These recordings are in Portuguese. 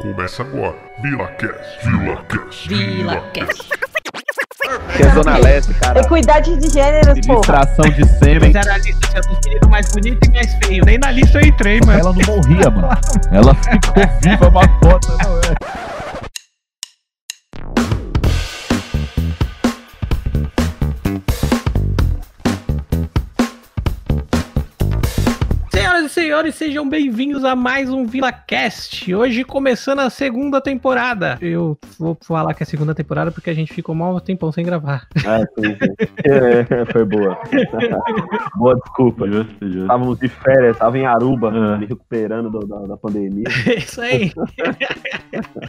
Começa agora. VilaCast. VilaCast. VilaCast. Que é Zona Leste, cara. Equidade de gêneros, porra. Distração de sêmen. Mas era a lista tinha dos meninos mais bonitos e mais feios. Nem na lista eu entrei, mano. Ela não morria, mano. Ela ficou viva, uma cota, não senhores, sejam bem-vindos a mais um VilaCast. Hoje começando a segunda temporada. Eu vou falar que é a segunda temporada porque a gente ficou mal tempão sem gravar. Ah, sim, sim. É, foi boa. boa desculpa. Estávamos de férias, estava em Aruba, me recuperando do- da, da pandemia. É isso aí.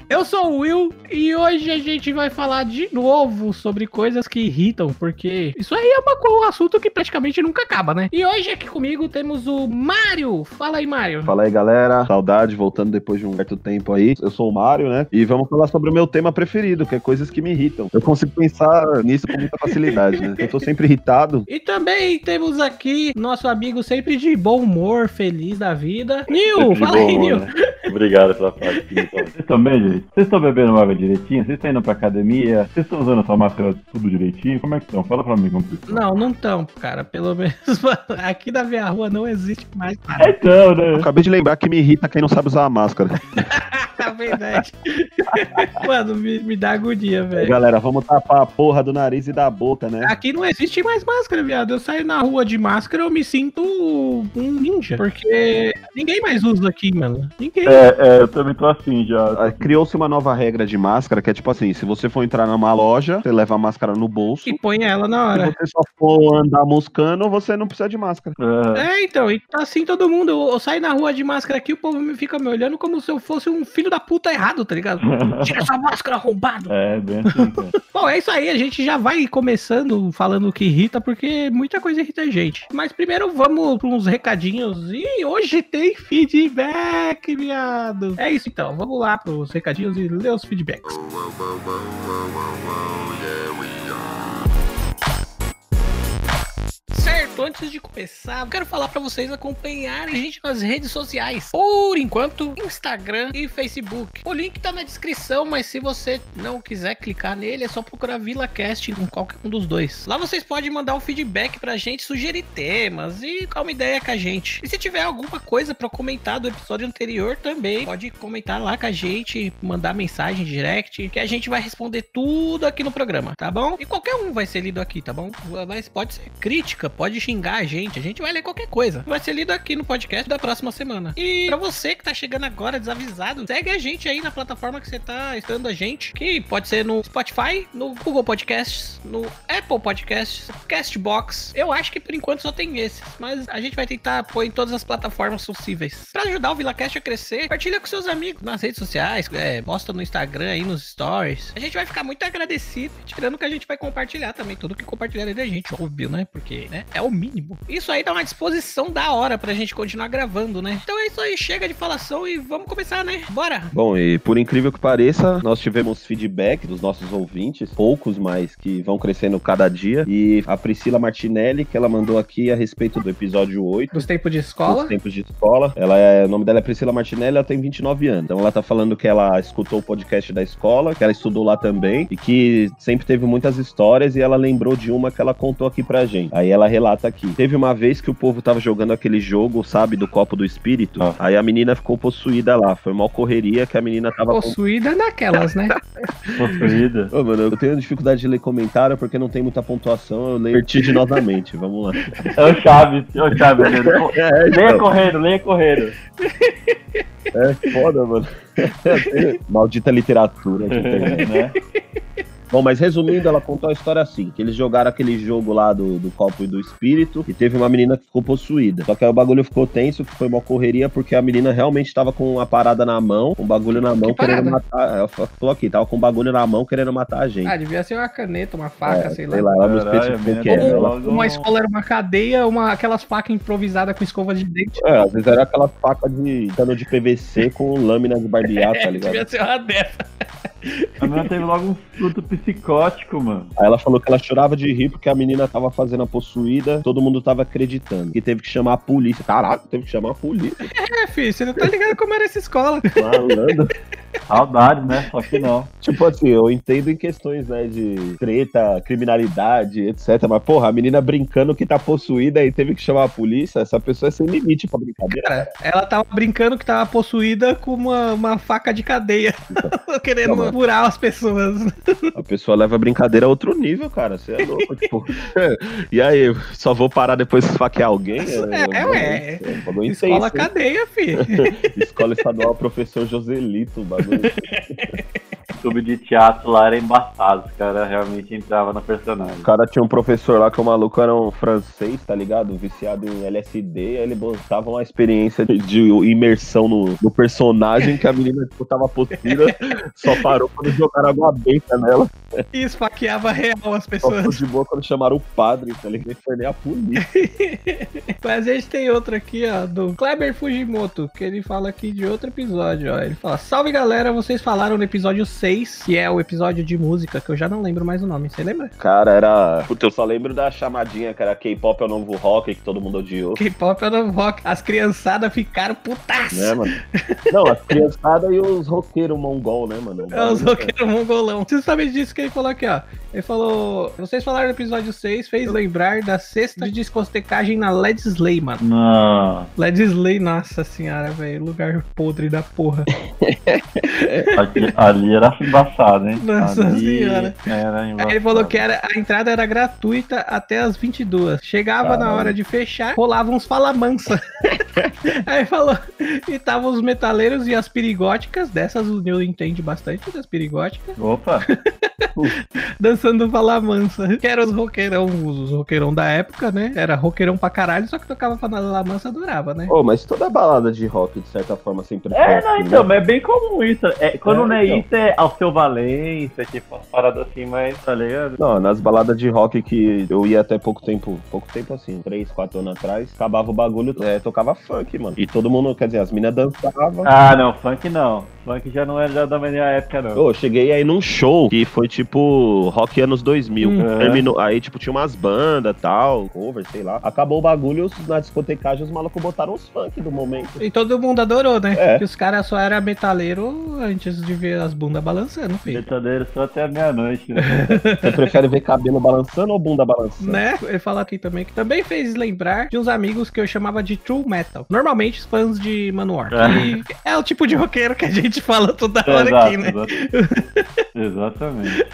Eu sou o Will e hoje a gente vai falar de novo sobre coisas que irritam, porque isso aí é uma um assunto que praticamente nunca acaba, né? E hoje aqui comigo temos o Mário. Fala aí, Mário. Fala aí, galera. Saudade, voltando depois de um certo tempo aí. Eu sou o Mário, né? E vamos falar sobre o meu tema preferido, que é coisas que me irritam. Eu consigo pensar nisso com muita facilidade, né? Eu tô sempre irritado. E também temos aqui nosso amigo sempre de bom humor, feliz da vida. Nil, fala aí, Nil. né? Obrigado pela parte. Vocês estão bem, gente? Vocês estão bebendo água direitinho? Vocês estão indo pra academia? Vocês estão usando a sua máscara tudo direitinho? Como é que estão? Fala pra mim como que estão. Não, não tão, cara. Pelo menos aqui na minha rua não existe mais É nada. então, Eu né? acabei de lembrar que me irrita quem não sabe usar a máscara. É verdade. Mano, me, me dá agonia, velho. Galera, vamos tapar a porra do nariz e da boca, né? Aqui não existe mais máscara, viado. Eu saio na rua de máscara, eu me sinto um ninja. Porque ninguém mais usa aqui, mano. Ninguém. É, é, eu também tô assim já. Ah, Criou-se uma nova regra de máscara que é tipo assim: se você for entrar numa loja, você leva a máscara no bolso. E põe ela na Se hora. você só for andar moscando, você não precisa de máscara. É, É, então, e tá assim todo mundo. Eu, eu saio na rua de máscara aqui, o povo me fica me olhando como se eu fosse um filho da puta errado, tá ligado? Tira essa máscara arrombado. é bem assim. Bom, é isso aí, a gente já vai começando falando o que irrita, porque muita coisa irrita a gente. Mas primeiro vamos para uns recadinhos. E hoje tem feedback, viado. É isso então, vamos lá pros recadinhos e ler os feedbacks. Certo, antes de começar, quero falar pra vocês acompanharem a gente nas redes sociais. Por enquanto, Instagram e Facebook. O link tá na descrição, mas se você não quiser clicar nele, é só procurar VilaCast em qualquer um dos dois. Lá vocês podem mandar um feedback pra gente, sugerir temas e dar uma ideia com a gente. E se tiver alguma coisa pra comentar do episódio anterior também, pode comentar lá com a gente, mandar mensagem direct, que a gente vai responder tudo aqui no programa, tá bom? E qualquer um vai ser lido aqui, tá bom? Mas pode ser crítica, pode xingar a gente, a gente vai ler qualquer coisa. Vai ser lido aqui no podcast da próxima semana. E pra você que tá chegando agora desavisado, segue a gente aí na plataforma que você tá estando a gente, que pode ser no Spotify, no Google Podcasts, no Apple Podcasts, Castbox. Eu acho que por enquanto só tem esses, mas a gente vai tentar pôr em todas as plataformas possíveis. Pra ajudar o VilaCast a crescer, compartilha com seus amigos nas redes sociais, é, posta no Instagram aí nos stories. A gente vai ficar muito agradecido, tirando que a gente vai compartilhar também tudo que compartilharem da gente, óbvio, né? Porque, né, é o mínimo. Isso aí dá uma disposição da hora pra gente continuar gravando, né? Então é isso aí, chega de falação e vamos começar, né? Bora! Bom, e por incrível que pareça, nós tivemos feedback dos nossos ouvintes, poucos, mas que vão crescendo cada dia. E a Priscila Martinelli, que ela mandou aqui a respeito do episódio 8. Dos tempos de Dos escola. tempos de escola. Ela é, o nome dela é Priscila Martinelli, ela tem 29 anos. Então ela tá falando que ela escutou o podcast da escola, que ela estudou lá também e que sempre teve muitas histórias e ela lembrou de uma que ela contou aqui pra gente. Aí ela relata aqui. Teve uma vez que o povo tava jogando aquele jogo, sabe, do copo do espírito. Ah. Aí a menina ficou possuída lá. Foi uma correria que a menina tava com Possuída naquelas, né? Possuída. Ô, mano, eu tenho dificuldade de ler comentário porque não tem muita pontuação, eu leio vertiginosamente. Vamos lá. É o Chaves, é o Chaves. né? É, Leia então, correndo, leia correndo. é foda, mano. Maldita literatura. que tem. né? Bom, mas resumindo, ela contou a história assim: que eles jogaram aquele jogo lá do, do copo e do espírito, e teve uma menina que ficou possuída. Só que aí o bagulho ficou tenso, que foi uma correria, porque a menina realmente tava com uma parada na mão, um bagulho na mão, Que querendo parada? matar. Ela falou aqui, tava com um bagulho na mão querendo matar a gente. Ah, devia ser uma caneta, uma faca, É, sei lá. ela não Caralho, especificou o que era. Ela Uma escola era uma cadeia, uma, aquelas facas improvisadas com escova de dente. É, às vezes era aquela faca de cano de PVC com lâmina de barbear, tá ligado? devia ser uma dessa. A menina teve logo um surto psicótico, mano. Aí ela falou que ela chorava de rir porque a menina tava fazendo a possuída, todo mundo tava acreditando. E teve que chamar a polícia. Caraca, teve que chamar a polícia. É, filho, você não tá ligado como era essa escola. Malandro. Saudades, né? Só que não. Tipo assim, eu entendo em questões, né, de treta, criminalidade, etc. Mas, porra, a menina brincando que tá possuída e teve que chamar a polícia, essa pessoa é sem limite pra brincadeira. Cara, ela tava brincando que tava possuída com uma, uma faca de cadeia. Querendo Não, mas- furar as pessoas. A pessoa leva a brincadeira a outro nível, cara. Você é louco, tipo. E aí, só vou parar depois de esfaquear alguém? É, ué. É um bagulho Escola intenso, cadeia, filho. Escola estadual, professor Joselito, o bagulho. Clube de teatro lá era embaçado. Os caras realmente entravam no personagem. O cara tinha um professor lá que o maluco era um francês, tá ligado? Viciado em LSD, aí ele botava uma experiência de, de imersão no, no personagem que a menina tipo, tava possuída, só parou quando jogaram água benta nela. E esfaqueava real as Só pessoas. de boa quando chamaram o padre, tá ligado? Foi nem a polícia. Mas a gente tem outro aqui, ó, do Kleber Fujimoto, que ele fala aqui de outro episódio, ó. Ele fala: Salve galera, vocês falaram no episódio 6, que é o episódio de música, que eu já não lembro mais o nome. Você lembra? Cara, era. Puta, eu só lembro da chamadinha que era K-pop é o novo rock, que todo mundo odiou. K-pop é o novo rock. As criançadas ficaram putaças. Né, mano? Não, as criançadas e os roqueiros mongol, né, mano? É os roqueiros mongolão. Você sabe disso que ele falou aqui, ó. Ele falou. Vocês falaram no episódio 6, fez lembrar da sexta de discotecagem na Led Slay, mano. Não. Led Slay, nossa senhora, velho. Lugar podre da porra. Aqui- ali era embaçado, hein? Nossa ali senhora. Era Aí embaçado. ele falou que era, a entrada era gratuita até as 22. Chegava na Caralho. hora de fechar, rolava uns fala mansa. Aí falou, e tava os metaleiros e as perigóticas, dessas o Nil entende bastante das perigóticas, Opa, dançando fala mansa. Que eram os roqueirão, os roqueirão da época, né? Era roqueirão pra caralho, só que tocava fala mansa, adorava, né? Ô, mas toda balada de rock, de certa forma, sempre É, não, assim, então, né? mas é bem comum isso. É, quando É, não é então. isso, é Alceu Valência, tipo, umas paradas assim, mas tá ligado? Não, nas baladas de rock que eu ia até pouco tempo, pouco tempo assim, 3, 4 anos atrás, acabava o bagulho, é, tocava funk, mano. E todo mundo, quer dizer, as minas dançavam. Ah, não, funk não. Funk já não era da minha época, não. Eu cheguei aí num show que foi tipo rock anos 2000. Hum. Terminou, aí, tipo, tinha umas bandas tal, cover, sei lá. Acabou o bagulho, os- na discotecagem os malucos botaram os funk do momento. E todo mundo adorou, né? É. Que os caras só eram metaleiro antes de ver as bundas balançando, filho. Verdadeiro só até a meia-noite, né? Você prefere ver cabelo balançando ou bunda balançando? Né? Ele fala aqui também que também fez lembrar de uns amigos que eu chamava de True Metal. Normalmente os fãs de Manowar. É. Que é o tipo de roqueiro que a gente fala toda hora Exato, aqui, né? exato. Exatamente.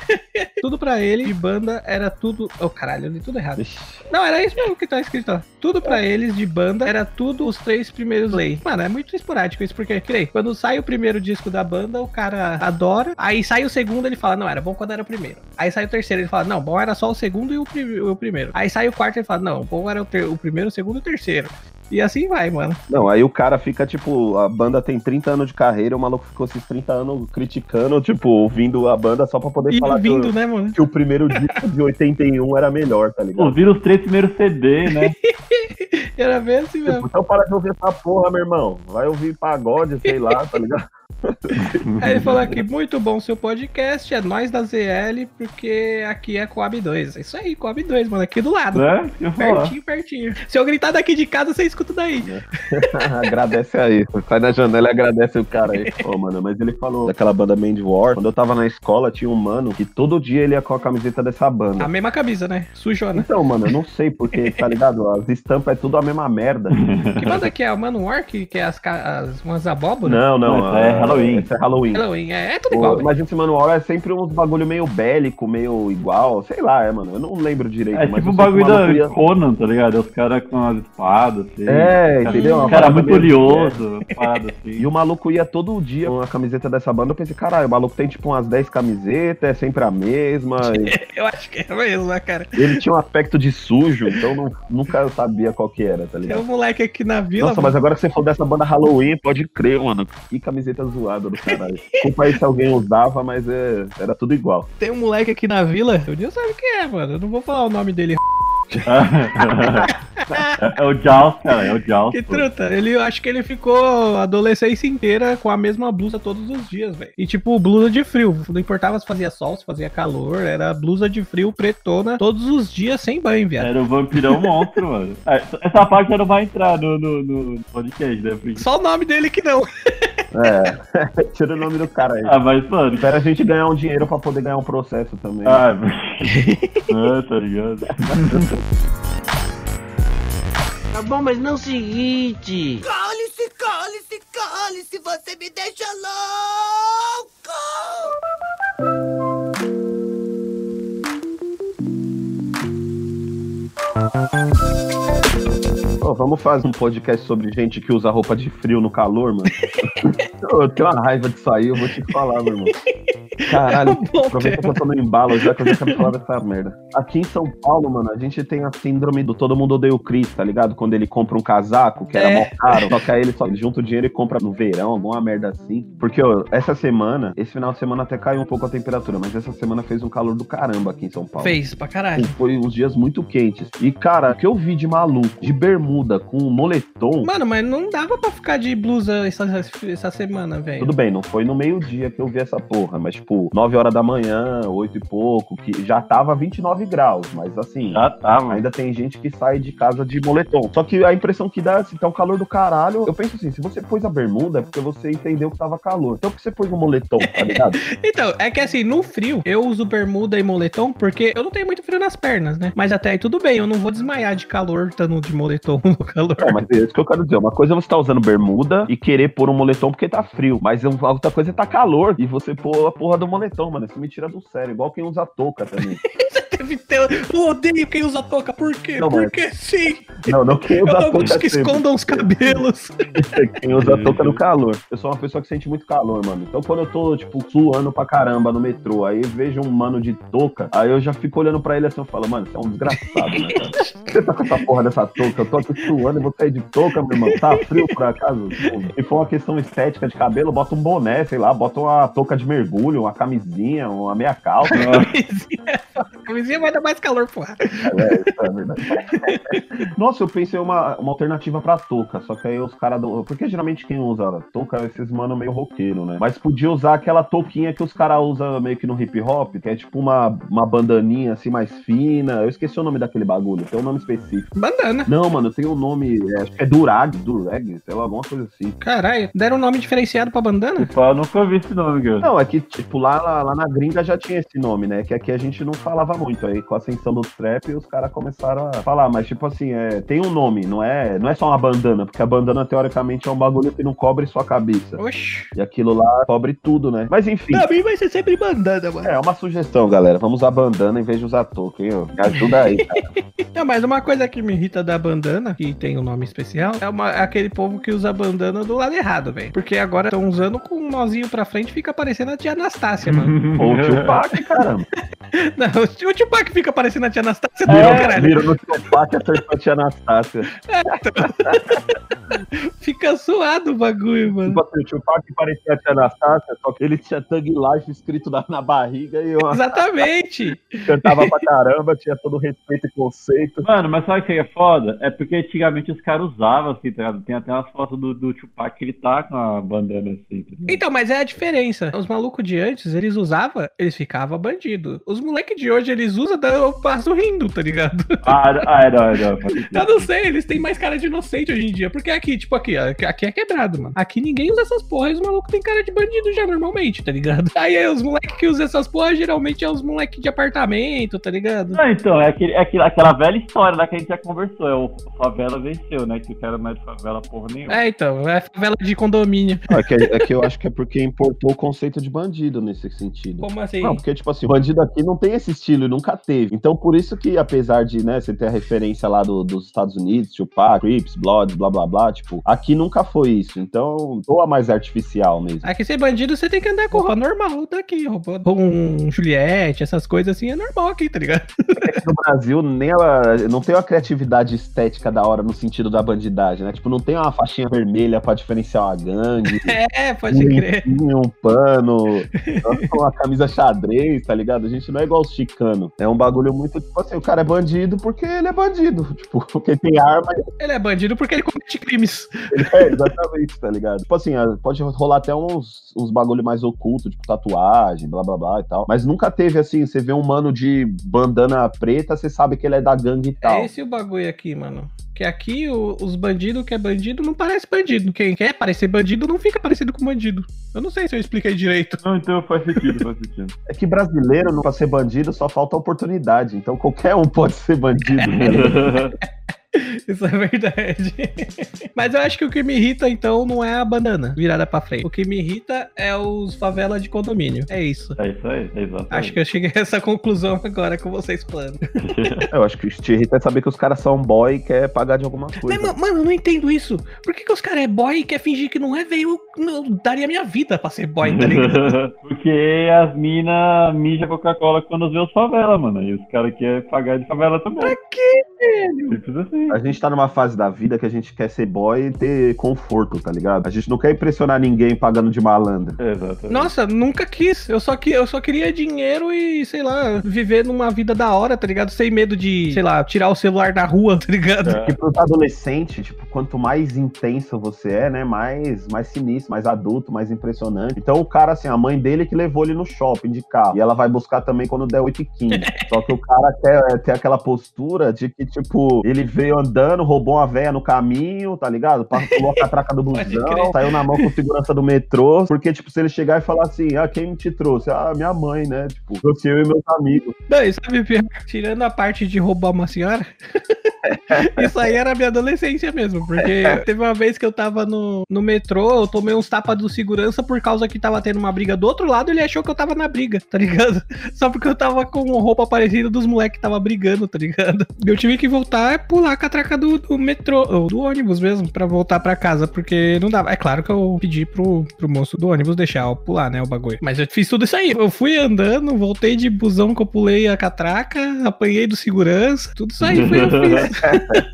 Tudo pra ele de banda era tudo. Oh, caralho, eu li tudo errado. Ixi. Não, era isso mesmo que tá escrito, ó. Tudo pra eles de banda era tudo os três primeiros lei. Mano, é muito esporádico isso, porque, que nem, quando sai o primeiro disco da banda, o cara adora. Aí sai o segundo, ele fala, não, era bom quando era o primeiro. Aí sai o terceiro, ele fala, não, bom era só o segundo e o, o primeiro. Aí sai o quarto, ele fala, não, bom era o, o primeiro, o segundo e o terceiro. E assim vai, mano. Não, aí o cara fica, tipo, a banda tem 30 anos de carreira, o maluco ficou esses 30 anos criticando, tipo, ouvindo a banda só pra poder E falar que vindo, o, né, mano? que o primeiro disco de 81 era melhor, tá ligado? Ouviram os três primeiros CD, né? Era bem assim mesmo. Tipo, então para de ouvir essa porra, meu irmão. Vai ouvir pagode, sei lá, tá ligado? Aí ele falou aqui, muito bom seu podcast, é nós da ZL, porque aqui é Coab 2. É isso aí, Coab 2, mano, aqui do lado. Eu falar. Pertinho, pertinho. Se eu gritar daqui de casa, você escuta daí. agradece aí. Sai na janela e agradece o cara aí. Ô, mano, mas ele falou daquela banda Mand War. Quando eu tava na escola, tinha um mano que todo dia ele ia com a camiseta dessa banda. A mesma camisa, né? Sujona. Então, mano, eu não sei porque, tá ligado? As estampas é tudo a mesma merda. Que banda que é? O Manowar, que, que é as, as umas abóboras? Não, não. É a- Halloween. Essa é Halloween. Halloween, é, é tudo O- igual. velho. Mas esse manual é sempre uns bagulho meio bélico, meio igual, sei lá, é, mano. Eu não lembro direito. É mas tipo o bagulho da ia- Conan, tá ligado? Os caras com as espadas, assim. É, entendeu? Uma Cara, muito oleoso, parada assim. E o maluco ia todo dia com a camiseta dessa banda. Eu pensei, caralho, o maluco tem tipo umas 10 camisetas, é sempre a mesma. e Eu acho que é mesmo, né, cara? ele tinha um aspecto de sujo, então não- nunca eu sabia qual que era, tá Tem ligado? um moleque aqui na vila. Nossa, mas agora que você falou dessa banda Halloween, pode crer, mano. Que camiseta zoada do caralho. Desculpa aí se alguém usava, mas é, era tudo igual. Tem um moleque aqui na vila. O Nil sabe quem é, mano. Eu não vou falar o nome dele. é o Jaws, cara, é o Jaws. Que truta. Ele, eu acho que ele ficou a adolescência inteira com a mesma blusa todos os dias, velho. E tipo, blusa de frio. Não importava se fazia sol, se fazia calor. Era blusa de frio pretona todos os dias sem banho, viado. Era o vampirão monstro, mano. É, Essa parte já não vai entrar no, no, no podcast, né? Porque Só o nome dele que não. É, tira o nome do cara aí. Ah, mas, mano. Espera a gente ganhar um dinheiro pra poder ganhar um processo também. Ah, mas... ah, tá ligado? Tá bom, mas não é o seguinte. Cale-se, cale-se, cale-se, você me deixa louco! Ô, vamos fazer um podcast sobre gente que usa roupa de frio no calor, mano. eu tenho uma raiva disso aí, eu vou te falar, meu irmão. Caralho, Bom aproveita que eu tô no embalo já que eu já falar dessa merda. Aqui em São Paulo, mano, a gente tem a síndrome do todo mundo odeia o Chris, tá ligado? Quando ele compra um casaco que era É. mó caro, só que aí ele só ele junta o dinheiro e compra no verão, alguma merda assim. Porque, ó, essa semana, esse final de semana até caiu um pouco a temperatura, mas essa semana fez um calor do caramba aqui em São Paulo. Fez pra caralho. Foi uns dias muito quentes. E, cara, o que eu vi de maluco, de bermuda, com moletom. Mano, mas não dava pra ficar de blusa essa, essa semana, velho. Tudo bem, não foi no meio-dia que eu vi essa porra, mas tipo, 9 horas da manhã, 8 e pouco, que já tava 29 graus, mas assim, Já tava. ainda tem gente que sai de casa de moletom. Só que a impressão que dá, se tá um calor do caralho, eu penso assim, se você pôs a bermuda é porque você entendeu que tava calor. Então por que você pôs o moletom, tá ligado? Então, é que assim, no frio, eu uso bermuda e moletom porque eu não tenho muito frio nas pernas, né? Mas até aí tudo bem, eu não vou desmaiar de calor estando de moletom no calor. É, mas é isso que eu quero dizer. Uma coisa é você tá usando bermuda e querer pôr um moletom porque tá frio. Mas outra coisa é tá calor e você pôr a porra do moletom, mano. Isso me tira do sério. Igual quem usa touca também. Deve ter. Eu odeio quem usa touca, por quê? Não, mas- Porque sim. Não, não quem Eu usa não touca gosto que sempre. escondam os cabelos. Quem usa touca no calor. Eu sou uma pessoa que sente muito calor, mano. Então quando eu tô, tipo, suando pra caramba no metrô, aí eu vejo um mano de touca, aí eu já fico olhando pra ele assim, eu falo, mano, você é um desgraçado, né, cara? Você tá com essa porra dessa touca, eu tô aqui suando e você é de touca, meu irmão. Tá frio por acaso? Se for uma questão estética de cabelo, bota um boné, sei lá, bota uma touca de mergulho, uma camisinha, uma meia calça. Camisinha, camisinha vai dar mais calor, porra. É, isso é verdade. Nossa, eu pensei uma, uma alternativa pra touca, só que aí os caras. do- Porque geralmente quem usa touca é esses mano meio roqueiro, né? Mas podia usar aquela touquinha que os caras usam meio que no hip hop, que é tipo uma, uma bandaninha assim mais fina. Eu esqueci o nome daquele bagulho, tem um nome específico. Bandana. Não, mano, tem um nome. é, acho que é Durag, Durag, sei lá, alguma coisa assim. Caralho, deram um nome diferenciado pra bandana? Tipo, eu nunca ouvi esse nome, cara. Não, é que, tipo, lá, lá, lá na gringa já tinha esse nome, né? Que aqui a gente não falava muito. Aí com a ascensão do trap, os caras começaram a falar. Mas, tipo assim, é, tem um nome, não é, não é só uma bandana, porque a bandana, teoricamente, é um bagulho que não cobre sua cabeça. Oxi. E aquilo lá cobre tudo, né? Mas enfim. Pra mim vai ser sempre bandana, mano. É uma sugestão, galera. Vamos usar bandana em vez de usar touca, hein? ó? Me ajuda aí, cara. Não, mas uma coisa que me irrita da bandana, que tem um nome especial, é uma- aquele povo que usa bandana do lado errado, velho. Porque agora estão usando com um nozinho pra frente e fica parecendo a tia Anastácia, mano. Ou o Tupac, caramba. Não, o Tupac fica parecendo a tia Anastácia, Virou, não, caralho. virou no Tupac e acertou a tia Anastácia. Fica suado o bagulho, mano. Tipo assim, o Tupac parecia a tia Anastácia, só que ele tinha Thug Life escrito na, na barriga e uma Exatamente. cantava pra caramba, tinha todo o respeito e conceito. Mano, mas sabe o que é foda? É porque antigamente os caras usavam assim, tá ligado? Tem até umas fotos do, do Tupac que ele tá com a bandana assim, tá? Então, mas é a diferença. Os malucos de antes, eles usavam, eles ficavam bandido. Os moleques de hoje, eles usam, daí eu passo rindo, tá ligado? Ah, ah, é, não, é, não. sentido. Eu não sei, eles têm mais cara de inocente hoje em dia. Porque aqui, tipo, aqui, aqui é quebrado, mano. Aqui ninguém usa essas porras, os malucos têm cara de bandido já normalmente, tá ligado? Aí, aí os moleques que usam essas porras geralmente é os moleques de apartamento, tá ligado? Não, então, é, aquele, é aquele- aquela velha história lá que a gente já conversou. É o favela venceu, né? Que o cara não é de favela porra nenhuma. É, então, é favela de condomínio. É que, é que eu acho que é porque importou o conceito de bandido nesse sentido. Como assim? Não, porque, tipo assim, o bandido aqui não tem esse estilo e teve. Então, por isso que, apesar de, né, você ter a referência lá do- dos Estados Unidos, Tupac, Crips, Bloods, blá, blá, blá, tipo, aqui nunca foi isso. Então, soa mais artificial mesmo. Aqui ser bandido, você tem que andar com roupa normal daqui, roupa com Juliette, essas coisas assim, é normal aqui, tá ligado? no Brasil, nem ela, não tem uma criatividade estética da hora no sentido da bandidagem, né? Tipo, não tem uma faixinha vermelha pra diferenciar uma gangue. É, pode um crer. um pano, uma camisa xadrez, tá ligado? A gente não é igual os chicanos. É um bagulho muito, tipo assim, o cara é bandido porque ele é bandido. Tipo, porque tem arma Ele é bandido porque ele comete crimes. é, exatamente, tá ligado? Tipo assim, pode rolar até uns, uns bagulho mais oculto, tipo tatuagem, blá blá blá e tal. Mas nunca teve assim, você vê um mano de bandana preta, você sabe que ele é da gangue e tal. É esse o bagulho aqui, mano. Que aqui o- os bandidos que é bandido não parece bandido. Quem quer parecer bandido não fica parecido com bandido. Eu não sei se eu expliquei direito. Não, então faz sentido, faz sentido. É que brasileiro, não pra ser bandido, só falta oportunidade. Então qualquer um pode ser bandido. Isso é verdade. Mas eu acho que o que me irrita, então, não é a bandana virada pra frente. O que me irrita é os favela de condomínio. É isso. É isso aí, é exatamente. Acho que eu cheguei a essa conclusão agora com vocês falando. Eu acho que o te irrita é saber que os caras são boy e quer pagar de alguma Mas, coisa. ma- mano, eu não entendo isso. Por que, que os caras é boy e quer fingir que não é, velho? Eu, daria minha vida pra ser boy, tá ligado? Porque as minas mijam Coca-Cola quando vê os favela, mano. E os caras querem pagar de favela também. pra quê, velho? Simples assim. A gente tá numa fase da vida que a gente quer ser boy e ter conforto, tá ligado? A gente não quer impressionar ninguém pagando de malandro. Exatamente. Nossa, nunca quis. Eu só, que, eu só queria dinheiro e, sei lá, viver numa vida da hora, tá ligado? Sem medo de, sei lá, tirar o celular da rua, tá ligado? É. E pros adolescentes, tipo, quanto mais intenso você é, né, mais, mais sinistro, mais adulto, mais impressionante. Então o cara, assim, a mãe dele que levou ele no shopping de carro. E ela vai buscar também quando der 8 e 15. Só que o cara quer é, ter aquela postura de que, tipo, ele veio andando, roubou uma véia no caminho, tá ligado? Pulou a catraca do busão, saiu na mão com segurança do metrô. Porque, tipo, se ele chegar e falar assim, ah, quem te trouxe? Ah, minha mãe, né? Tipo, trouxe eu e meus amigos. Não, e sabe, tirando a parte de roubar uma senhora, isso aí era minha adolescência mesmo, porque teve uma vez que eu tava no, no metrô, eu tomei uns tapas do segurança por causa que tava tendo uma briga do outro lado, ele achou que eu tava na briga, tá ligado? Só porque eu tava com roupa parecida dos moleques que tava brigando, tá ligado? Eu tive que voltar e pular a catraca do, do metrô, ou do ônibus mesmo, pra voltar pra casa, porque não dava. É claro que eu pedi pro, pro moço do ônibus deixar eu pular, né, o bagulho. Mas eu fiz tudo isso aí. Eu fui andando, voltei de busão que eu pulei a catraca, apanhei do segurança, tudo isso aí foi eu fiz.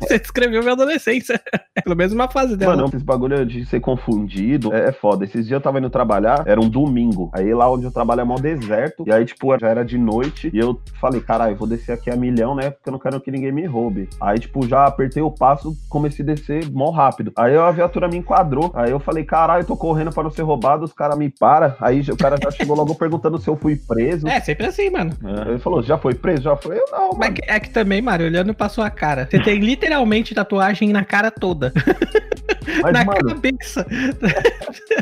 Você descreveu minha adolescência. Pelo menos uma fase dela. Mano, esse bagulho de ser confundido é, é foda. Esses dias eu tava indo trabalhar, era um domingo. Aí lá onde eu trabalho é mó deserto. E aí, tipo, já era de noite. E eu falei, caralho, vou descer aqui a milhão, né? Porque eu não quero que ninguém me roube. Aí, tipo, já apertei o passo, comecei a descer mó rápido. Aí a viatura me enquadrou. Aí eu falei, caralho, eu tô correndo pra não ser roubado, os caras me param. Aí o cara já chegou logo perguntando se eu fui preso. É, sempre assim, mano. Ele falou, já foi preso? Já foi? Eu não, Mas mano. que- é que também, Mário, olhando pra sua cara, você tem literalmente tatuagem na cara toda. Mas, na mano, cabeça.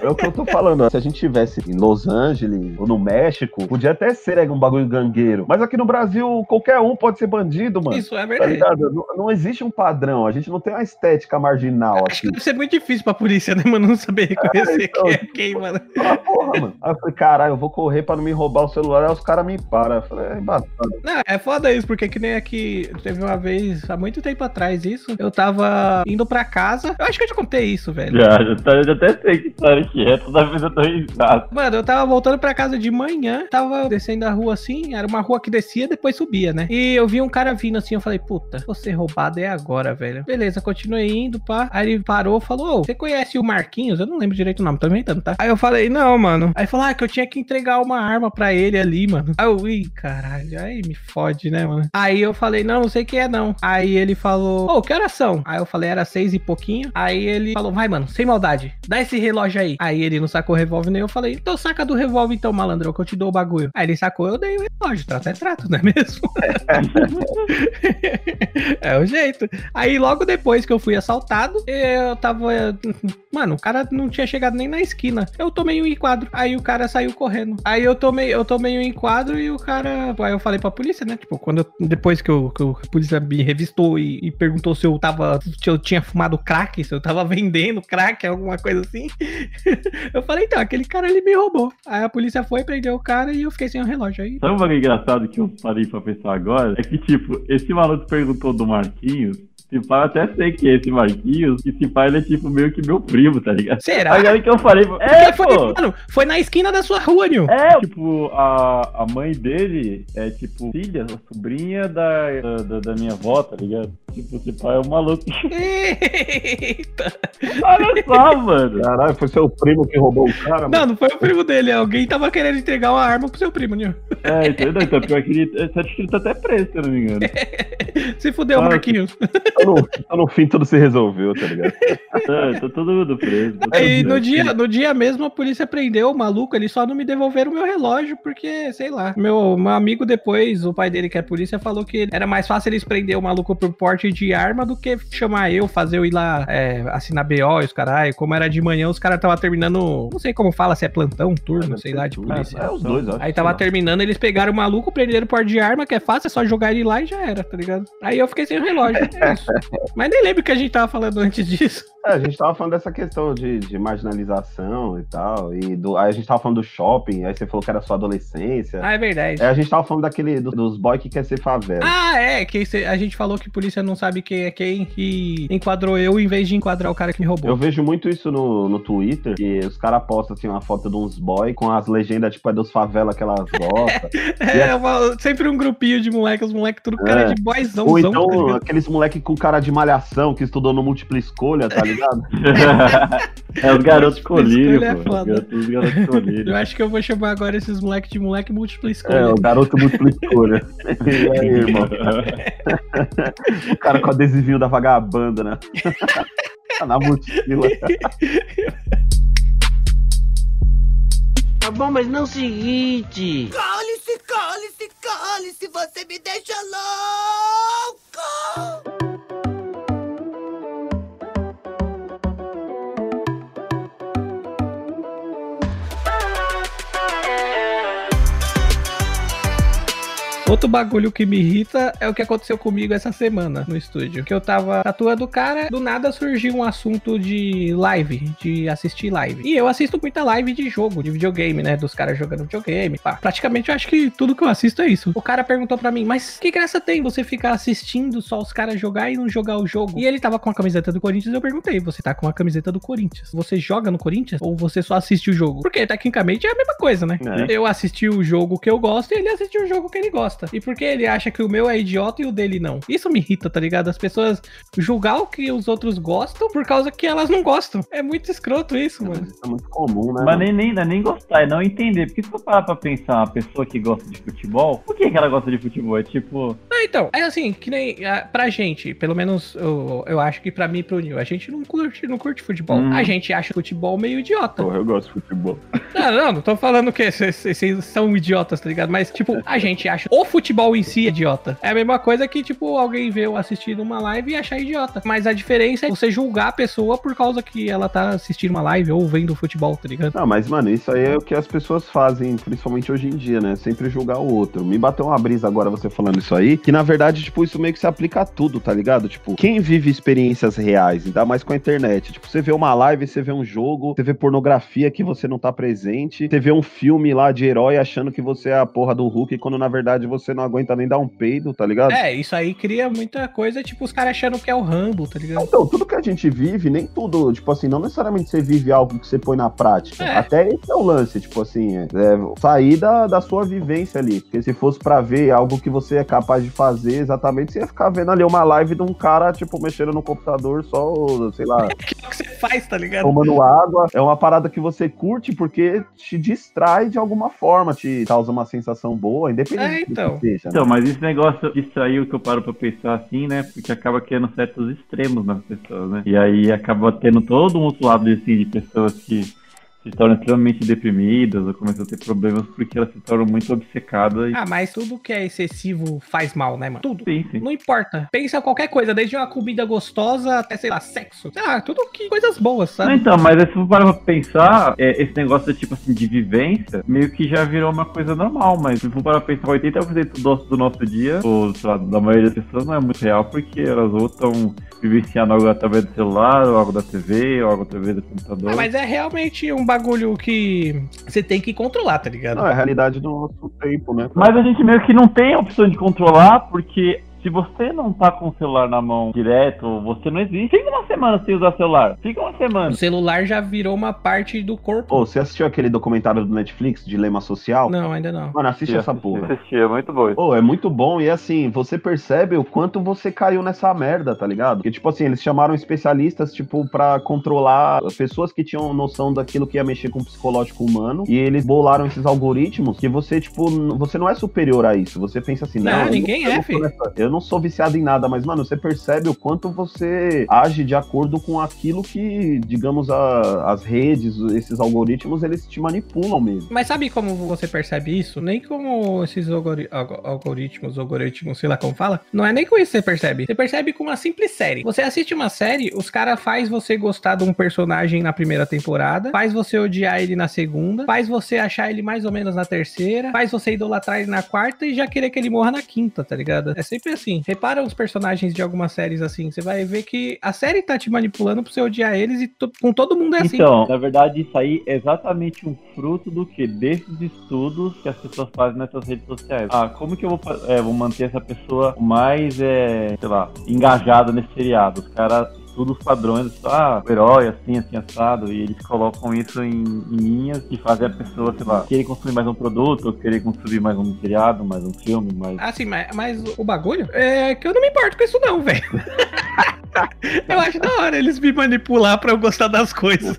É o que eu tô falando. Se a gente tivesse em Los Angeles ou no México, podia até ser né, um bagulho gangueiro. Mas aqui no Brasil, qualquer um pode ser bandido, mano. Isso é Tá verdade. ligado? Não, não existe um padrão. A gente não tem uma estética marginal Acho que deve ser muito difícil pra polícia, né, mano? Não saber reconhecer então, quem é quem, mano. Ah, porra, mano. Aí eu falei, caralho, eu vou correr pra não me roubar o celular. Aí os caras me param. Eu falei, é embaçado. Não, é foda isso, porque que nem aqui, teve uma vez, há muito tempo atrás isso, eu tava indo pra casa, eu acho que eu te contei isso, velho. Já, já, tá, já até sei que história que é, toda vez eu tô risado. Mano, eu tava voltando pra casa de manhã, tava descendo a rua assim, era uma rua que descia, depois subia, né? E eu vi um cara vindo assim, eu falei, puta, vou ser roubado é agora, velho. Beleza, continuei indo, pá. Aí ele parou, falou, ô, você conhece o Marquinhos? Eu não lembro direito o nome, tô inventando, tá? Aí eu falei, não, mano. Aí falou, ah, que eu tinha que entregar uma arma pra ele ali, mano. Aí eu, caralho, aí me fode, né, mano? Aí eu falei, não, não sei quem é, não. Aí ele falou, ô, que horas são? Aí eu falei, era seis e pouquinho. Aí ele falou, vai, mano, sem maldade, dá esse relógio aí. Aí ele não sacou o revólver nem eu falei, então saca do revólver então, malandro, que eu te dou o bagulho. Aí ele sacou, eu dei o relógio, trato é trato, não é mesmo? é o jeito. Aí logo depois que eu fui assaltado, eu tava. Mano, o cara não tinha chegado nem na esquina. Eu tomei um enquadro. Aí o cara saiu correndo. Aí eu tomei, eu tomei um enquadro e o cara. Aí eu falei pra polícia, né? Tipo, quando eu- depois que, eu, que a polícia me revistou e, e perguntou se eu tava. Se eu tinha fumado crack, se eu tava vendendo crack, alguma coisa assim. eu falei, então, aquele cara ele me roubou. Aí a polícia foi, prendeu o cara e eu fiquei sem o relógio aí. Sabe um bagulho engraçado que eu parei pra pensar agora? É que, tipo, esse maluco perguntou do Marquinhos. Se pá, eu até sei que é esse Marquinhos. E se pá, ele é, tipo, meio que meu primo, tá ligado? Será? Aí aí que eu falei, é, foi, pô! mano, foi na esquina da sua rua, Nil. É, tipo, a, a mãe dele é, tipo, filha, sobrinha da, da, da- minha avó, tá ligado? Tipo, esse pai é um maluco. Eita. Olha só, mano. Caralho, foi seu primo que roubou o cara, mano. Não, não foi o primo dele. Alguém tava querendo entregar uma arma pro seu primo, Nil. É, entendeu? Então, pior que ele, que ele tá até preso, se eu não me engano. Se fudeu, Ah, Marquinhos. Então, no, no fim tudo se resolveu, tá ligado? Tá, tá todo mundo preso. tá E no dia, no dia mesmo a polícia prendeu o maluco, eles só não me devolveram o meu relógio, porque, sei lá. Meu, meu amigo depois, o pai dele que é polícia, falou que era mais fácil eles prender o maluco por porte de arma do que chamar eu, fazer eu ir lá é, assinar BO e os caralho. Como era de manhã, os caras estavam terminando. Não sei como fala, se é plantão, turno, sei lá, de polícia. É, os dois, acho. Aí tava terminando, eles pegaram o maluco, prenderam por de arma, que é fácil, é só jogar ele lá e já era, tá ligado? Aí eu fiquei sem o relógio. É. Mas nem lembro o que a gente tava falando antes disso. É, a gente tava falando dessa questão de, de marginalização e tal. E do, aí a gente tava falando do shopping, aí você falou que era sua adolescência. Ah, é verdade. É, a gente tava falando daquele do- dos boy que quer ser favela. Ah, é, que a gente falou que a polícia não sabe quem é quem e enquadrou eu em vez de enquadrar o cara que me roubou. Eu vejo muito isso no, no Twitter, que os caras postam assim uma foto de uns boy com as legendas, tipo, é dos favela que elas gostam. É, uma- sempre um grupinho de moleques, os moleques tudo cara É. de boyzão. Ou então aqueles moleque com cara de malhação que estudou no múltipla escolha, tá ligado? é os garotos colírios, Escolha é pô. foda. Os garotos Eu acho que eu vou chamar agora esses moleques de moleque múltipla É, escolha. o garoto múltipla escolha. e aí, irmão? o cara com adesivinho da vagabanda, né? Tá Na mochila. Tá bom, mas não se irrite. Cale-se, cale-se, cale-se, você me deixa louco! Outro bagulho que me irrita é o que aconteceu comigo essa semana no estúdio. Que eu tava tatuando o cara, do nada surgiu um assunto de live, de assistir live. E eu assisto muita live de jogo, de videogame, né? Dos caras jogando videogame. pá. Praticamente eu acho que tudo que eu assisto é isso. O cara perguntou pra mim, mas que graça tem você ficar assistindo só os caras jogar e não jogar o jogo? E ele tava com a camiseta do Corinthians, eu perguntei, você tá com a camiseta do Corinthians? Você joga no Corinthians ou você só assiste o jogo? Porque tecnicamente é a mesma coisa, né? É. Eu assisti o jogo que eu gosto e ele assistiu o jogo que ele gosta. E por que ele acha que o meu é idiota e o dele não? Isso me irrita, tá ligado? As pessoas julgar o que os outros gostam por causa que elas não gostam. É muito escroto isso, mano. Isso é muito comum, né? Mas nem, nem, não é nem gostar, é não entender. Porque se for parar pra pensar, uma pessoa que gosta de futebol, por que, que ela gosta de futebol? É tipo, Ah, então, é assim, que nem ah, pra gente, pelo menos eu, eu acho que pra mim e pro Nil, a gente não curte, não curte futebol. Hum. A gente acha futebol meio idiota. Porra, eu gosto de futebol. Não, não, não tô falando que vocês são idiotas, tá ligado? Mas, tipo, a gente acha o futebol em si idiota. É a mesma coisa que, tipo, alguém vê eu assistindo uma live e achar idiota. Mas a diferença é você julgar a pessoa por causa que ela tá assistindo uma live ou vendo futebol, tá ligado? Não, mas, mano, isso aí é o que as pessoas fazem, principalmente hoje em dia, né? Sempre julgar o outro. Me bateu uma brisa agora você falando isso aí, que na verdade, tipo, isso meio que se aplica a tudo, tá ligado? Tipo, quem vive experiências reais, ainda mais com a internet. Tipo, você vê uma live, você vê um jogo, você vê pornografia que você não tá presente, você vê um filme lá de herói achando que você é a porra do Hulk, quando na verdade você não aguenta nem dar um peido, tá ligado? É, isso aí cria muita coisa, tipo, os caras achando que é o Rambo, tá ligado? Então, tudo que a gente vive, nem tudo, tipo assim, não necessariamente você vive algo que você põe na prática. É. Até esse é o lance, tipo assim, é, é sair da, da sua vivência ali. Porque se fosse pra ver algo que você é capaz de fazer exatamente, você ia ficar vendo ali uma live de um cara, tipo, mexendo no computador só, sei lá, Que é o que você faz, tá ligado? tomando água. É uma parada que você curte porque te distrai de alguma forma, te causa uma sensação boa, independente É, que então. seja. né? Então, mas esse negócio distraiu que eu paro pra pensar assim, né? Porque acaba criando certos extremos nas pessoas, né? E aí acaba tendo todo um outro lado assim, de pessoas que se tornam extremamente deprimidas ou começam a ter problemas porque elas se tornam muito obcecadas. E... Ah, mas tudo que é excessivo faz mal, né, mano? Tudo. Sim, sim. Não importa. Pensa qualquer coisa, desde uma comida gostosa até, sei lá, sexo. Sei lá, tudo que coisas boas, Não, sabe? então, mas se for parar pra pensar, é, esse negócio tipo assim, de vivência, meio que já virou uma coisa normal, mas se for parar pra pensar, 80% do, do nosso dia, ou sei lá, da maioria das pessoas, não é muito real, porque elas ou estão vivenciando algo através do celular, ou algo da TV, ou algo através do computador. Ah, mas é realmente um bagulho que você tem que controlar, tá ligado? Não, é a realidade do nosso tempo, né? Mas a gente meio que não tem a opção de controlar, porque se você não tá com o celular na mão direto, você não existe. Fica uma semana sem usar celular. Fica uma semana. O celular já virou uma parte do corpo. Ô, você assistiu aquele documentário do Netflix, Dilema Social? Não, ainda não. Mano, assiste essa porra. é muito bom. Pô, é muito bom e assim, você percebe o quanto você caiu nessa merda, tá ligado? Porque, tipo assim, eles chamaram especialistas, tipo, pra controlar pessoas que tinham noção daquilo que ia mexer com o psicológico humano e eles bolaram esses algoritmos que você, tipo, você não é superior a isso. Você pensa assim, Não, não, eu ninguém eu é, não tô filho. nessa- eu não sou viciado em nada, mas, mano, você percebe o quanto você age de acordo com aquilo que, digamos, a- as redes, esses algoritmos, eles te manipulam mesmo. Mas sabe como você percebe isso? Nem como esses algori- algo- algoritmos, algoritmos, sei lá como fala. Não é nem com isso que você percebe. Você percebe com uma simples série. Você assiste uma série, os caras faz você gostar de um personagem na primeira temporada, faz você odiar ele na segunda, faz você achar ele mais ou menos na terceira, faz você idolatrar ele na quarta e já querer que ele morra na quinta, tá ligado? É sempre assim. Repara os personagens de algumas séries assim, você vai ver que a série tá te manipulando pra você odiar eles e com todo mundo é assim. Então, na verdade, isso aí é exatamente um fruto do que? Desses estudos que as pessoas fazem nessas redes sociais. Ah, como que eu vou, é, vou manter essa pessoa mais, é, sei lá, engajada nesse seriado? Os caras estudam os padrões, ah, o herói, assim, assim, assado, e eles colocam isso em, em linhas que fazem a pessoa, sei lá, querer consumir mais um produto, ou querer consumir mais um seriado, mais um filme, mais. Assim, mas, mas o bagulho é que eu não me importo com isso, não, velho. eu acho da hora eles me manipular pra eu gostar das coisas.